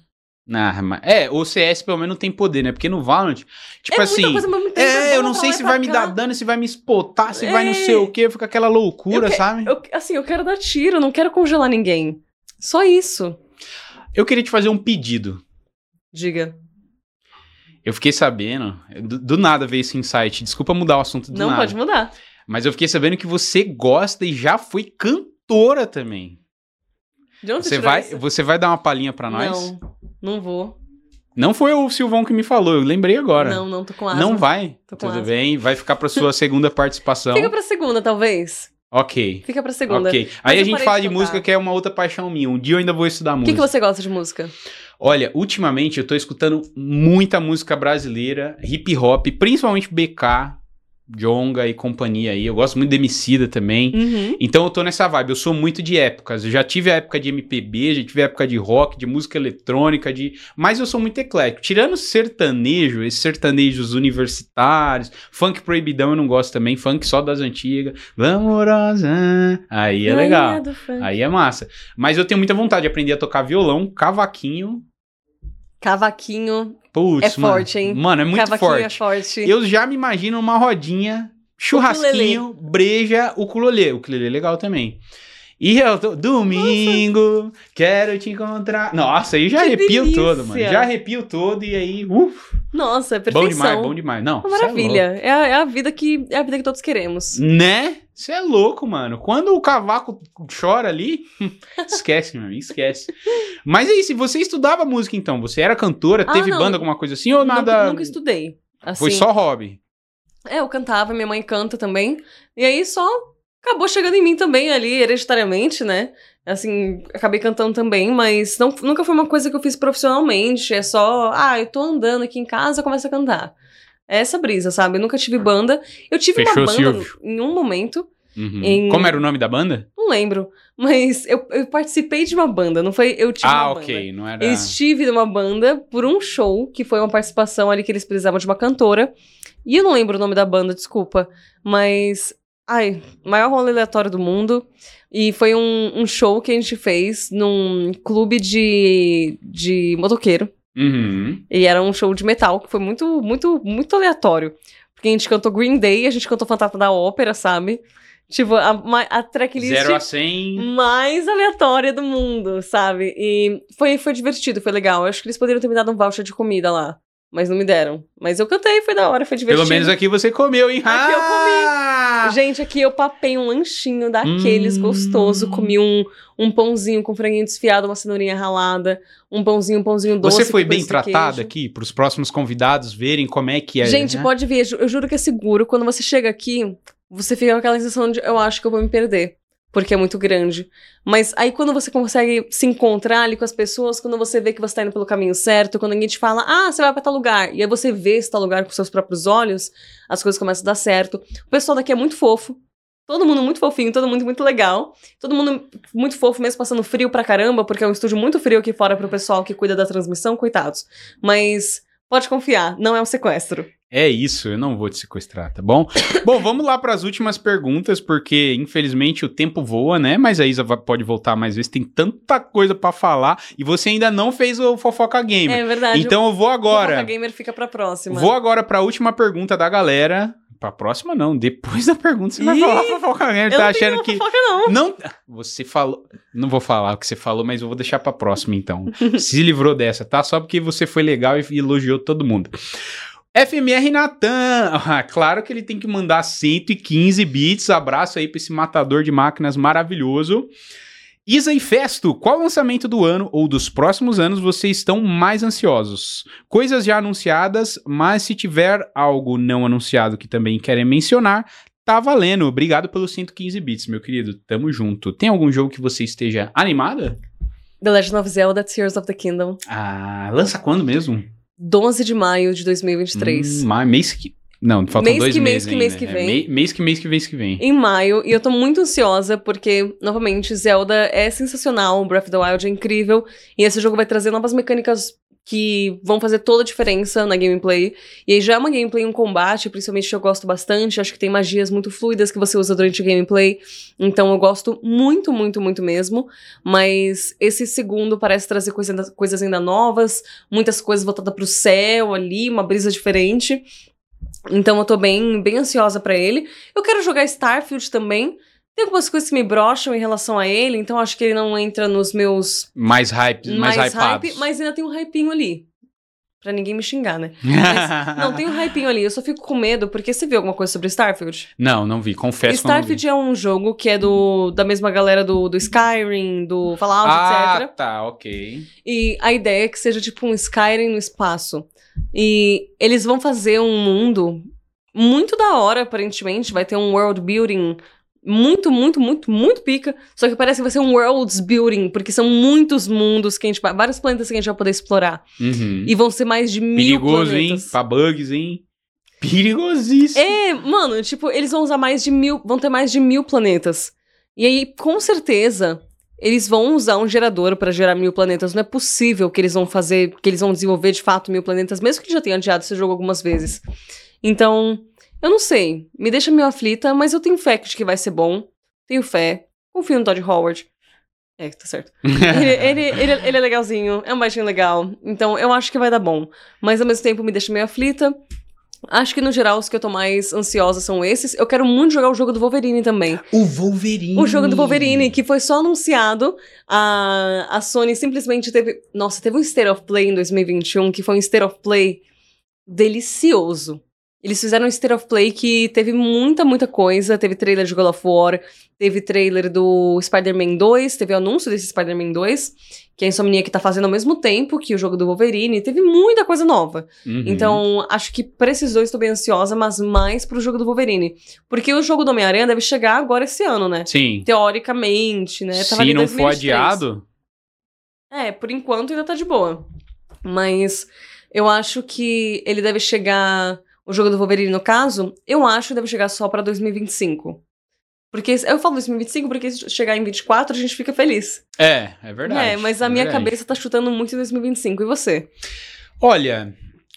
Ah, mas- é, o CS pelo menos tem poder, né? Porque no Valorant, tipo é assim. coisa É, eu não sei se vai me dar dano, se vai me espotar, se vai não É. sei o que, fica aquela loucura, Eu que- sabe? Eu, assim, eu quero dar tiro, não quero congelar ninguém. Só isso. Eu queria te fazer um pedido. Diga. Eu fiquei sabendo, do, do nada veio esse insight, desculpa mudar o assunto do não nada. pode mudar. Mas eu fiquei sabendo que você gosta e já foi cantora também. De onde Você vai, isso? você vai dar uma palhinha pra nós? Não, não vou. Não foi o Silvão que me falou, eu lembrei agora. Não, não, tô com asma. Não vai. Tudo asma. bem, vai ficar pra sua segunda participação. Fica pra segunda, talvez. Ok. Fica pra segunda. Ok. Mas Aí a gente fala de de música que é uma outra paixão minha. Um dia eu ainda vou estudar O que, música. que você gosta de música? Olha, ultimamente eu tô escutando muita música brasileira, hip hop, principalmente BK, Jonga e companhia aí. Eu gosto muito de Emicida também. Uhum. Então eu tô nessa vibe, eu sou muito de épocas. Eu já tive a época de MPB, já tive a época de rock, de música eletrônica, de. Mas eu sou muito eclético. Tirando sertanejo, esses sertanejos universitários, funk proibidão eu não gosto também, funk só das antigas. Vamorosa. Aí é legal. Funk. Aí é massa. Mas eu tenho muita vontade de aprender a tocar violão, cavaquinho. Cavaquinho. Putz, É forte, hein? Mano, é muito Cavaquinho forte. é forte. Eu já me imagino numa rodinha, churrasquinho, breja, ukulele. O ukulele é legal também. E eu tô, domingo, quero te encontrar. Nossa, aí já Que arrepio delícia. todo, mano. Já arrepio todo e aí, uff, Nossa, é perfeição. bom demais, bom demais. Não, Uma é maravilha. É, a, é a vida que é a vida que todos queremos. Né? Você é louco, mano. Quando o cavaco chora ali, esquece, meu amigo, esquece. Mas aí, se você estudava música então, você era cantora, Ah, teve não. banda, alguma coisa assim, ou nada? Nunca, nunca estudei. Assim, Foi só hobby. É, eu cantava, minha mãe canta também. E aí só acabou chegando em mim também ali, hereditariamente, né? Assim, acabei cantando também, mas não, nunca foi uma coisa que eu fiz profissionalmente. É só, ah, eu tô andando aqui em casa, começo a cantar. É essa brisa, sabe? Eu nunca tive banda. Eu tive Fechou, uma banda Silvio? em um momento, Uhum. Em- Como era o nome da banda? não lembro, mas eu, eu participei de uma banda, não foi eu tive ah, uma banda. ok. Não era. Eu estive numa banda por um show, que foi uma participação ali que eles precisavam de uma cantora. E eu não lembro o nome da banda, desculpa. Mas Ai, maior rolê aleatório do mundo. E foi um, um show que a gente fez num clube de, de motoqueiro. Uhum. E era um show de metal, que foi muito, muito, muito aleatório. Porque a gente cantou Green Day, a gente cantou Fantasma da Ópera, sabe? Tipo, a, a tracklist 0 a 100. mais aleatória do mundo, sabe? E foi, foi divertido, foi legal. Eu acho que eles poderiam ter me dado um voucher de comida lá. Mas não me deram. Mas eu cantei, foi da hora, foi divertido. Pelo menos aqui você comeu, hein? Aqui eu Ah! Gente, aqui eu papei um lanchinho daqueles Hum. gostoso. Comi um, um pãozinho com franguinho desfiado, uma cenourinha ralada, um pãozinho, um pãozinho doce. Você foi bem tratada aqui para os próximos convidados verem como é que é. Gente, né? pode ver, eu juro que é seguro. Quando você chega aqui, você fica com aquela sensação de eu acho que eu vou me perder. Porque é muito grande. Mas aí quando você consegue se encontrar ali com as pessoas, quando você vê que você tá indo pelo caminho certo, quando ninguém te fala, ah, você vai pra tal lugar, e aí você vê esse tal lugar com seus próprios olhos, as coisas começam a dar certo. O pessoal daqui é muito fofo. Todo mundo muito fofinho, todo mundo muito legal. Todo mundo muito fofo, mesmo passando frio pra caramba, porque é um estúdio muito frio aqui fora pro pessoal que cuida da transmissão, coitados. Mas pode confiar, não é um sequestro. É isso, eu não vou te sequestrar, tá bom? bom, vamos lá para as últimas perguntas, porque infelizmente o tempo voa, né? Mas a Isa pode voltar mais vezes, tem tanta coisa para falar e você ainda não fez o Fofoca Gamer. É verdade. então eu vou agora. Fofoca Gamer fica pra próxima. Vou agora para a última pergunta da galera. Pra próxima não, depois da pergunta você vai Ih, falar Fofoca Gamer, tá não achando que fofoca, não. não, você falou. Não vou falar o que você falou, mas eu vou deixar pra próxima, então. Se livrou dessa, tá? Só porque você foi legal e elogiou todo mundo. FMR Natan, ah, claro que ele tem que mandar 115 bits. Abraço aí pra esse matador de máquinas maravilhoso. Isa e Festo, qual lançamento do ano ou dos próximos anos vocês estão mais ansiosos? Coisas já anunciadas, mas se tiver algo não anunciado que também querem mencionar, tá valendo. Obrigado pelos 115 bits, meu querido. Tamo junto. Tem algum jogo que você esteja animada? The Legend of Zelda Tears of the Kingdom. Ah, lança quando mesmo? 12 de maio de 2023. Hum, ma- mês que. Não, faltam Mês dois que mês meses. que mês que É, vem. mei- mês que mês que mês que vem. Em maio, e eu tô muito ansiosa porque, novamente, Zelda é sensacional, Breath of the Wild é incrível, e esse jogo vai trazer novas mecânicas que vão fazer toda a diferença na gameplay. E aí já é uma gameplay, um combate, principalmente que eu gosto bastante, acho que tem magias muito fluidas que você usa durante o gameplay, então eu gosto muito, muito, muito mesmo. Mas esse segundo parece trazer coisa, coisas ainda novas, muitas coisas voltadas pro céu ali, uma brisa diferente. Então eu tô bem, bem ansiosa pra ele. Eu quero jogar Starfield também. Tem algumas coisas que me brocham em relação a ele, então acho que ele não entra nos meus Mais hype, mais, mais, hypados. hype, mas ainda tem um hypinho ali. Pra ninguém me xingar, né? Mas, não, tem um hypinho ali. Eu só fico com medo, porque você viu alguma coisa sobre Starfield? Não, não vi, confesso não vi. Starfield é um jogo que é do, da mesma galera do, do Skyrim, do Fallout, Ah, etc. tá, ok. E a ideia é que seja tipo um Skyrim no espaço. E eles vão fazer um mundo muito da hora, aparentemente. Vai ter um world building muito, muito, muito, muito pica. Só que parece que vai ser um worlds building, porque são muitos mundos que a gente vai. Vários planetas que a gente vai poder explorar. Uhum. E vão ser mais de mil Perigoso, planetas. hein? Pra bugs, hein? Perigosíssimo. É, mano, tipo, eles vão usar mais de mil. Vão ter mais de mil planetas. E aí, com certeza, eles vão usar um gerador pra gerar mil planetas. Não é possível que eles vão fazer, que eles vão desenvolver de fato mil planetas, mesmo que já tenham adiado esse jogo algumas vezes. Então, eu não sei. Me deixa meio aflita, mas eu tenho fé de que vai ser bom. Tenho fé. Confio no Todd Howard. É, tá certo. Ele, ele, ele, ele é legalzinho, é um baixinho legal. Então, eu acho que vai dar bom. Mas ao mesmo tempo me deixa meio aflita. Acho que no geral os que eu tô mais ansiosa são esses. Eu quero muito jogar o jogo do Wolverine também. o Wolverine. O jogo do Wolverine, que foi só anunciado. A, a Sony simplesmente teve. Nossa, teve um State of Play em 2021 que foi um State of Play delicioso. Eles fizeram um State of Play que teve muita, muita coisa. Teve trailer de God of War, teve trailer do Spider-Man 2, teve o anúncio desse Spider-Man 2, que a Insomniac tá fazendo ao mesmo tempo que o jogo do Wolverine. Teve muita coisa nova. Uhum. Então, acho que pra esses dois tô bem ansiosa, mas mais pro jogo do Wolverine. Porque o jogo do Homem-Aranha deve chegar agora esse ano, né? Sim. Teoricamente, né? Tava Se não for 2023. adiado, É, por enquanto ainda tá de boa. Mas eu acho que ele deve chegar. O jogo do Wolverine, no caso, eu acho que deve chegar só pra 2025. Porque eu falo 2025 porque se chegar em 24 a gente fica feliz. é, é verdade. é, mas a é minha verdade. cabeça tá chutando muito em 2025. E você? Olha,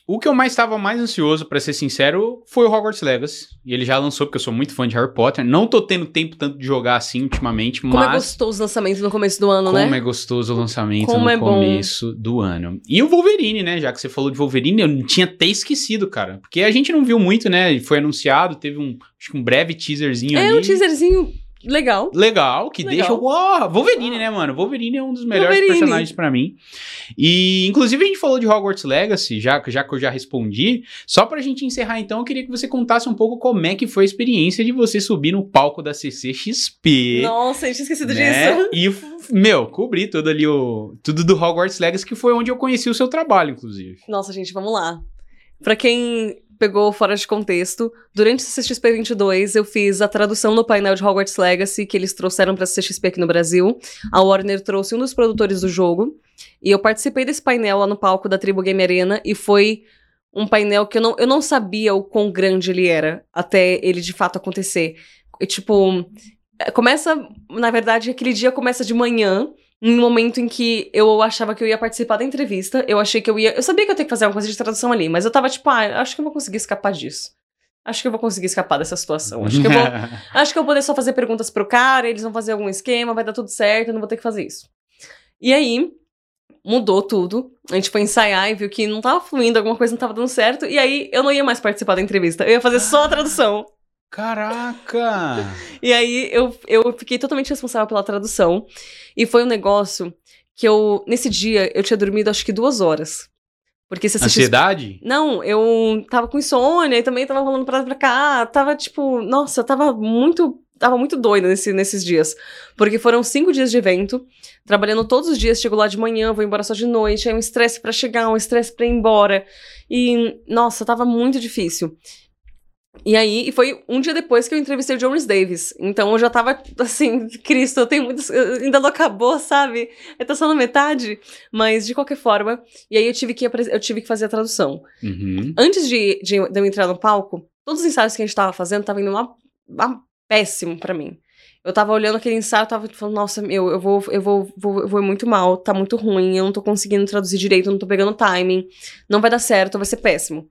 O que eu mais estava mais ansioso, pra ser sincero, foi o Hogwarts Legacy. E ele já lançou, porque eu sou muito fã de Harry Potter. Não tô tendo tempo tanto de jogar assim ultimamente, Como é mas. gostoso o lançamento no começo do ano, Como né? é gostoso o lançamento Como no é bom. começo do ano. E o Wolverine, né? Já que você falou de Wolverine, eu tinha até esquecido, cara. Porque a gente não viu muito, né? Foi anunciado, teve um, acho que um breve teaserzinho É ali. um teaserzinho legal. Legal, que Legal. deixa. Uau, Wolverine, né, mano? Wolverine é um dos melhores Wolverine. personagens pra mim. E, inclusive, a gente falou de Hogwarts Legacy, já, já que eu já respondi. Só pra gente encerrar, então, eu queria que você contasse um pouco como é que foi a experiência de você subir no palco da CCXP. Nossa, eu tinha esquecido né? disso. E, meu, cobri tudo ali, o, tudo do Hogwarts Legacy, que foi onde eu conheci o seu trabalho, inclusive. Nossa, gente, vamos lá. Pra quem pegou fora de contexto, durante o CCXP 22 eu fiz a tradução no painel de Hogwarts Legacy que eles trouxeram pra CCXP aqui no Brasil. A Warner trouxe um dos produtores do jogo e eu participei desse painel lá no palco da Tribo Game Arena e foi um painel que eu não, eu não sabia o quão grande ele era até ele de fato acontecer. E, tipo, começa, na verdade, aquele dia começa de manhã, um momento em que eu achava que eu ia participar da entrevista, eu achei que eu ia. Eu sabia que eu ia ter que fazer alguma coisa de tradução ali, mas eu tava tipo, ah, acho que eu vou conseguir escapar disso. Acho que eu vou conseguir escapar dessa situação. Acho que eu vou, acho que eu vou poder só fazer perguntas pro cara, eles vão fazer algum esquema, vai dar tudo certo, eu não vou ter que fazer isso. E aí, mudou tudo. A gente foi ensaiar e viu que não tava fluindo, alguma coisa não tava dando certo, e aí eu não ia mais participar da entrevista, eu ia fazer só a tradução. Caraca! E aí eu, eu fiquei totalmente responsável pela tradução. E foi um negócio que eu, nesse dia, eu tinha dormido acho que duas horas. Porque se assistisse. Ansiedade? Não, eu tava com insônia e também tava rolando pra lá pra cá. Tava tipo, nossa, eu tava muito. Tava muito doida nesse, nesses dias. Porque foram cinco dias de evento, trabalhando todos os dias, chego lá de manhã, vou embora só de noite, aí um estresse pra chegar, um estresse pra ir embora. E, nossa, tava muito difícil. E aí, e foi um dia depois que eu entrevistei o Jonas Davis. Então eu já tava assim, Cristo, eu tenho muitos. Ainda não acabou, sabe? Eu tô só na metade. Mas de qualquer forma. E aí eu tive que, eu tive que fazer a tradução. Uhum. Antes de, de, eu entrar no palco, todos os ensaios que a gente tava fazendo tava indo uma, uma péssimo pra mim. Eu tava olhando aquele ensaio, eu tava falando, nossa, meu, eu vou, eu vou, vou, eu vou muito mal, tá muito ruim, eu não tô conseguindo traduzir direito, eu não tô pegando timing, não vai dar certo, vai ser péssimo.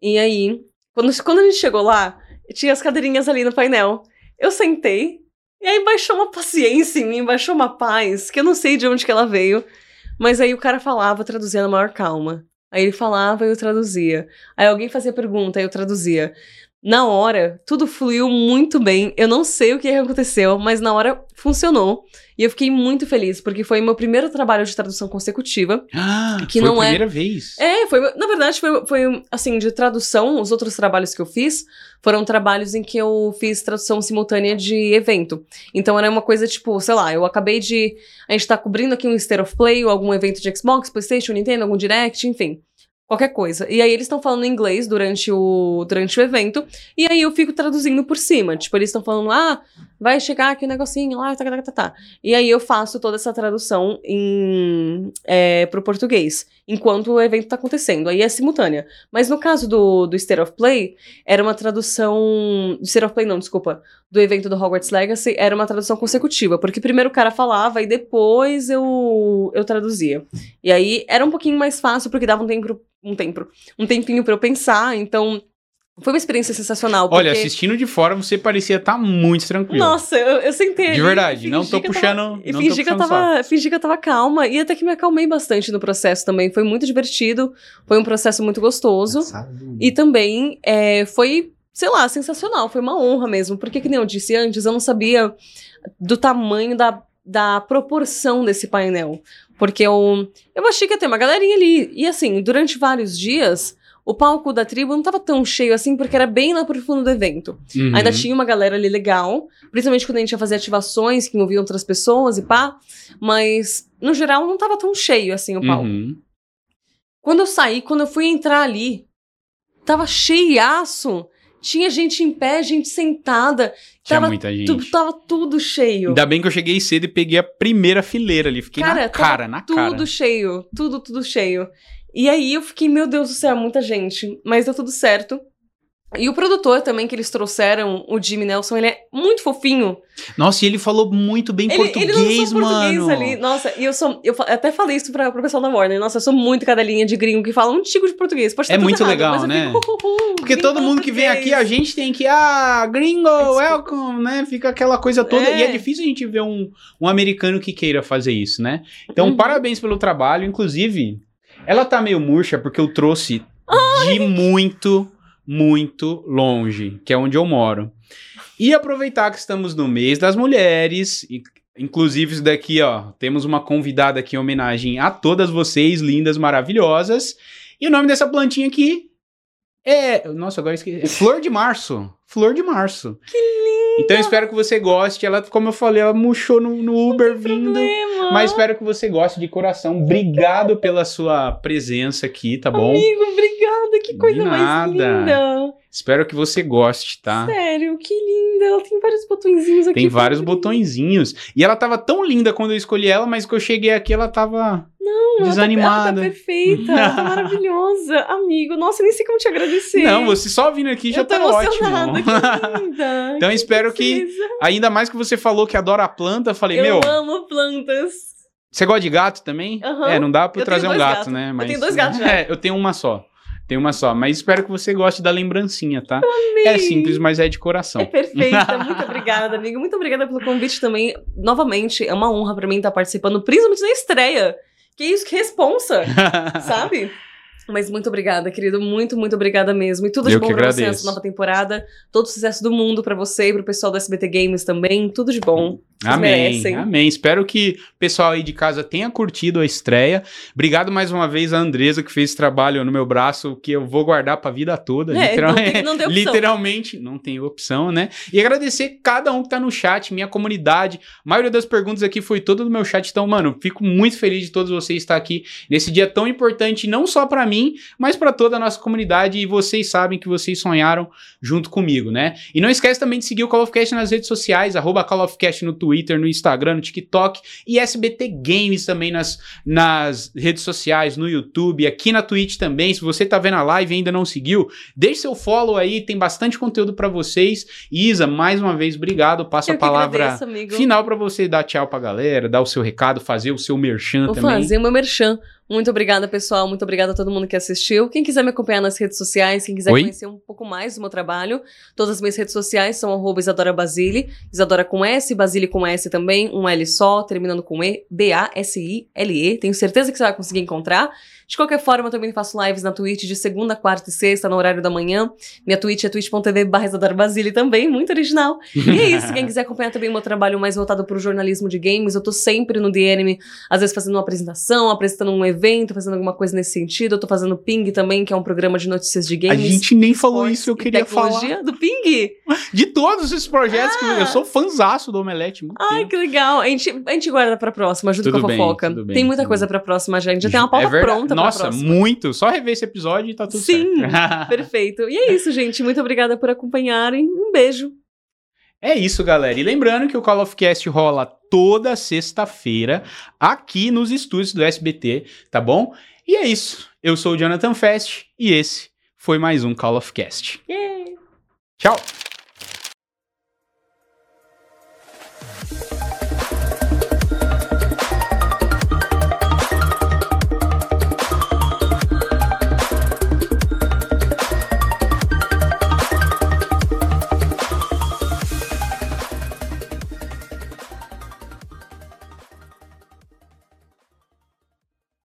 E aí, quando, quando a gente chegou lá, tinha as cadeirinhas ali no painel. Eu sentei, e aí baixou uma paciência em mim, baixou uma paz, que eu não sei de onde que ela veio, mas aí o cara falava, traduzia na maior calma. Aí ele falava e eu traduzia. Aí alguém fazia pergunta e eu traduzia. Na hora, tudo fluiu muito bem. Eu não sei o que aconteceu, mas na hora funcionou. E eu fiquei muito feliz, porque foi meu primeiro trabalho de tradução consecutiva. Ah, Que foi não a é- primeira vez. É, foi. Na verdade, foi, foi assim, de tradução. Os outros trabalhos que eu fiz foram trabalhos em que eu fiz tradução simultânea de evento. Então era uma coisa tipo, sei lá, eu acabei de. A gente tá cobrindo aqui um State of Play, ou algum evento de Xbox, PlayStation, Nintendo, algum Direct, enfim. Qualquer coisa. E aí eles estão falando inglês durante o, durante o evento. E aí eu fico traduzindo por cima. Tipo, eles estão falando, ah, vai chegar aqui um negocinho lá, tá, tá, tá, tá. E aí eu faço toda essa tradução em, é, pro português, enquanto o evento tá acontecendo. Aí é simultânea. Mas no caso do, do State of Play, era uma tradução. Do State of Play, não, desculpa. Do evento do Hogwarts Legacy, era uma tradução consecutiva. Porque primeiro o cara falava e depois eu, eu traduzia. E aí era um pouquinho mais fácil, porque dava um tempo. Um tempo. Um tempinho pra eu pensar. Então. Foi uma experiência sensacional. Olha, porque- assistindo de fora, você parecia estar muito tranquilo. Nossa, eu, eu sentei De verdade, não tô puxando- tava- E não tô fingi que, eu puxando tava, fingi que eu tava calma. E até que me acalmei bastante no processo também. Foi muito divertido. Foi um processo muito gostoso. E também é, foi, sei lá, sensacional. Foi uma honra mesmo. Porque, que nem eu disse antes, eu não sabia do tamanho da, da proporção desse painel. Porque eu, eu achei que ia ter uma galerinha ali. E assim, durante vários dias. O palco da tribo não tava tão cheio assim, porque era bem lá pro fundo do evento. Uhum. Ainda tinha uma galera ali legal, principalmente quando a gente ia fazer ativações que envolviam outras pessoas e pá, mas no geral não tava tão cheio assim o palco. Uhum. Quando eu saí, quando eu fui entrar ali, tava cheiaço. Tinha gente em pé, gente sentada, Tinha tava, muita gente. tu- tava tudo cheio. Ainda bem que eu cheguei cedo e peguei a primeira fileira ali. Fiquei Cara, na cara, na tudo cara. cheio, tudo, tudo cheio. E aí eu fiquei, meu Deus do céu, muita gente. Mas deu tudo certo. E o produtor também que eles trouxeram, o Jimmy Nelson, ele é muito fofinho. Nossa, e ele falou muito bem Ele, português, ele lançou português mano. ali. Nossa, e eu sou. Eu até falei isso pra, pro pessoal da Warner. Nossa, eu sou muito cadelinha de gringo que fala um tico de português. Pode estar É muito errado, legal, né? fico, "Uh, uh, Porque todo mundo que vem aqui, a português." gente tem que, ah, gringo, welcome, né? Fica aquela coisa toda. É. E é difícil a gente ver um, um americano que queira fazer isso, né? Então, Uhum. parabéns pelo trabalho. Inclusive, ela tá meio murcha porque eu trouxe de muito, muito longe, que é onde eu moro. E aproveitar que estamos no mês das mulheres, e, inclusive isso daqui, ó, temos uma convidada aqui em homenagem a todas vocês, lindas, maravilhosas. E o nome dessa plantinha aqui é, nossa, agora esqueci, é Flor de Março. Flor de Março. Que lindo! Então eu espero que você goste. Ela, como eu falei, ela murchou no, no Uber vindo. Problema. Mas espero que você goste de coração. Obrigado pela sua presença aqui, tá bom? Amigo, obrigada. Que coisa mais linda. Espero que você goste, tá? Sério, que linda. Ela tem vários botõezinhos aqui. Tem vários botõezinhos. E ela tava tão linda quando eu escolhi ela, mas quando eu cheguei aqui, ela tava Não, tá- desanimada. Ela tá perfeita. Ela tá maravilhosa. Amigo, nossa, eu nem sei como te agradecer. Não, você só vindo aqui já eu tô tá ótimo. emocionada. Que linda. Então que espero que-. Ainda mais que você falou que adora a planta, eu falei, Eu meu, amo plantas. você gosta de gato também? Aham. É, não dá pra eu Eu trazer um gato, né? Eu Mas... tenho dois gatos já. É, eu tenho uma só. Tenho uma só, mas espero que você goste da lembrancinha, tá? É simples, mas é de coração. É perfeita. Muito obrigada, amiga. Muito obrigada pelo convite também. Novamente, é uma honra pra mim estar participando, principalmente da estreia. Que isso, que responsa, sabe? Mas muito obrigada, querido. Muito, muito obrigada mesmo. E tudo de Eu bom pra você agradeço. nessa nova temporada. Todo o sucesso do mundo pra você e pro pessoal do SBT Games também. Tudo de bom. Vocês Amém, merecem. amém. Espero que o pessoal aí de casa tenha curtido a estreia. Obrigado mais uma vez a Andresa que fez esse trabalho no meu braço, que eu vou guardar pra vida toda. É, literal- não tem- não tem. Literalmente, não tem opção, né? E agradecer cada um que tá no chat, minha comunidade. A maioria das perguntas aqui foi toda do meu chat, então, mano, fico muito feliz de todos vocês estar aqui nesse dia tão importante, não só pra mim, mas pra toda a nossa comunidade. E vocês sabem que vocês sonharam junto comigo, né? E não esquece também de seguir o Call of Cast nas redes sociais, arroba Call of Cast no Twitter, no Instagram, no TikTok e SBT Games também nas, nas redes sociais, no YouTube, aqui na Twitch também. Se você tá vendo a live e ainda não seguiu, deixe seu follow aí, tem bastante conteúdo pra vocês. Isa, mais uma vez, obrigado. Passo Eu a palavra agradeço, final pra você dar tchau pra galera, dar o seu recado, fazer o seu merchan Vou também. fazer o meu merchan. Muito obrigada, pessoal. Muito obrigada a todo mundo que assistiu. Quem quiser me acompanhar nas redes sociais, quem quiser Oi? conhecer um pouco mais do meu trabalho, todas as minhas redes sociais são arroba Isadora Basile. Isadora com S, Basile com S também, um L só, terminando com E, B-A-S-I-L-E. Tenho certeza que você vai conseguir encontrar. De qualquer forma, eu também faço lives na Twitch de segunda, quarta e sexta, no horário da manhã. Minha Twitch é twitch.tv Basile também, muito original. E é isso, quem quiser acompanhar também o meu trabalho mais voltado para o jornalismo de games, eu tô sempre no DNM, às vezes fazendo uma apresentação, apresentando um evento, fazendo alguma coisa nesse sentido. Eu tô fazendo Ping também, que é um programa de notícias de A games. gente nem falou isso, eu queria falar. do Ping. De todos esses projetos que eu, eu sou fanzaço do Omelete. muito Ai, tempo. que legal. A gente, a gente guarda pra próxima, junto Tudo com a bem, fofoca. tudo bem, tem muita coisa bem. pra próxima, gente. Já tem uma pauta É pronta Nossa, muito. Só rever esse episódio e tá tudo Sim, certo. perfeito. E é isso, gente. Muito obrigada por acompanharem. Um beijo. É isso, galera. E lembrando que o Call of Cast rola toda sexta-feira aqui nos estúdios do SBT, tá bom? E é isso. Eu sou o Jonathan Fest e esse foi mais um Call of Cast. Yeah. Tchau!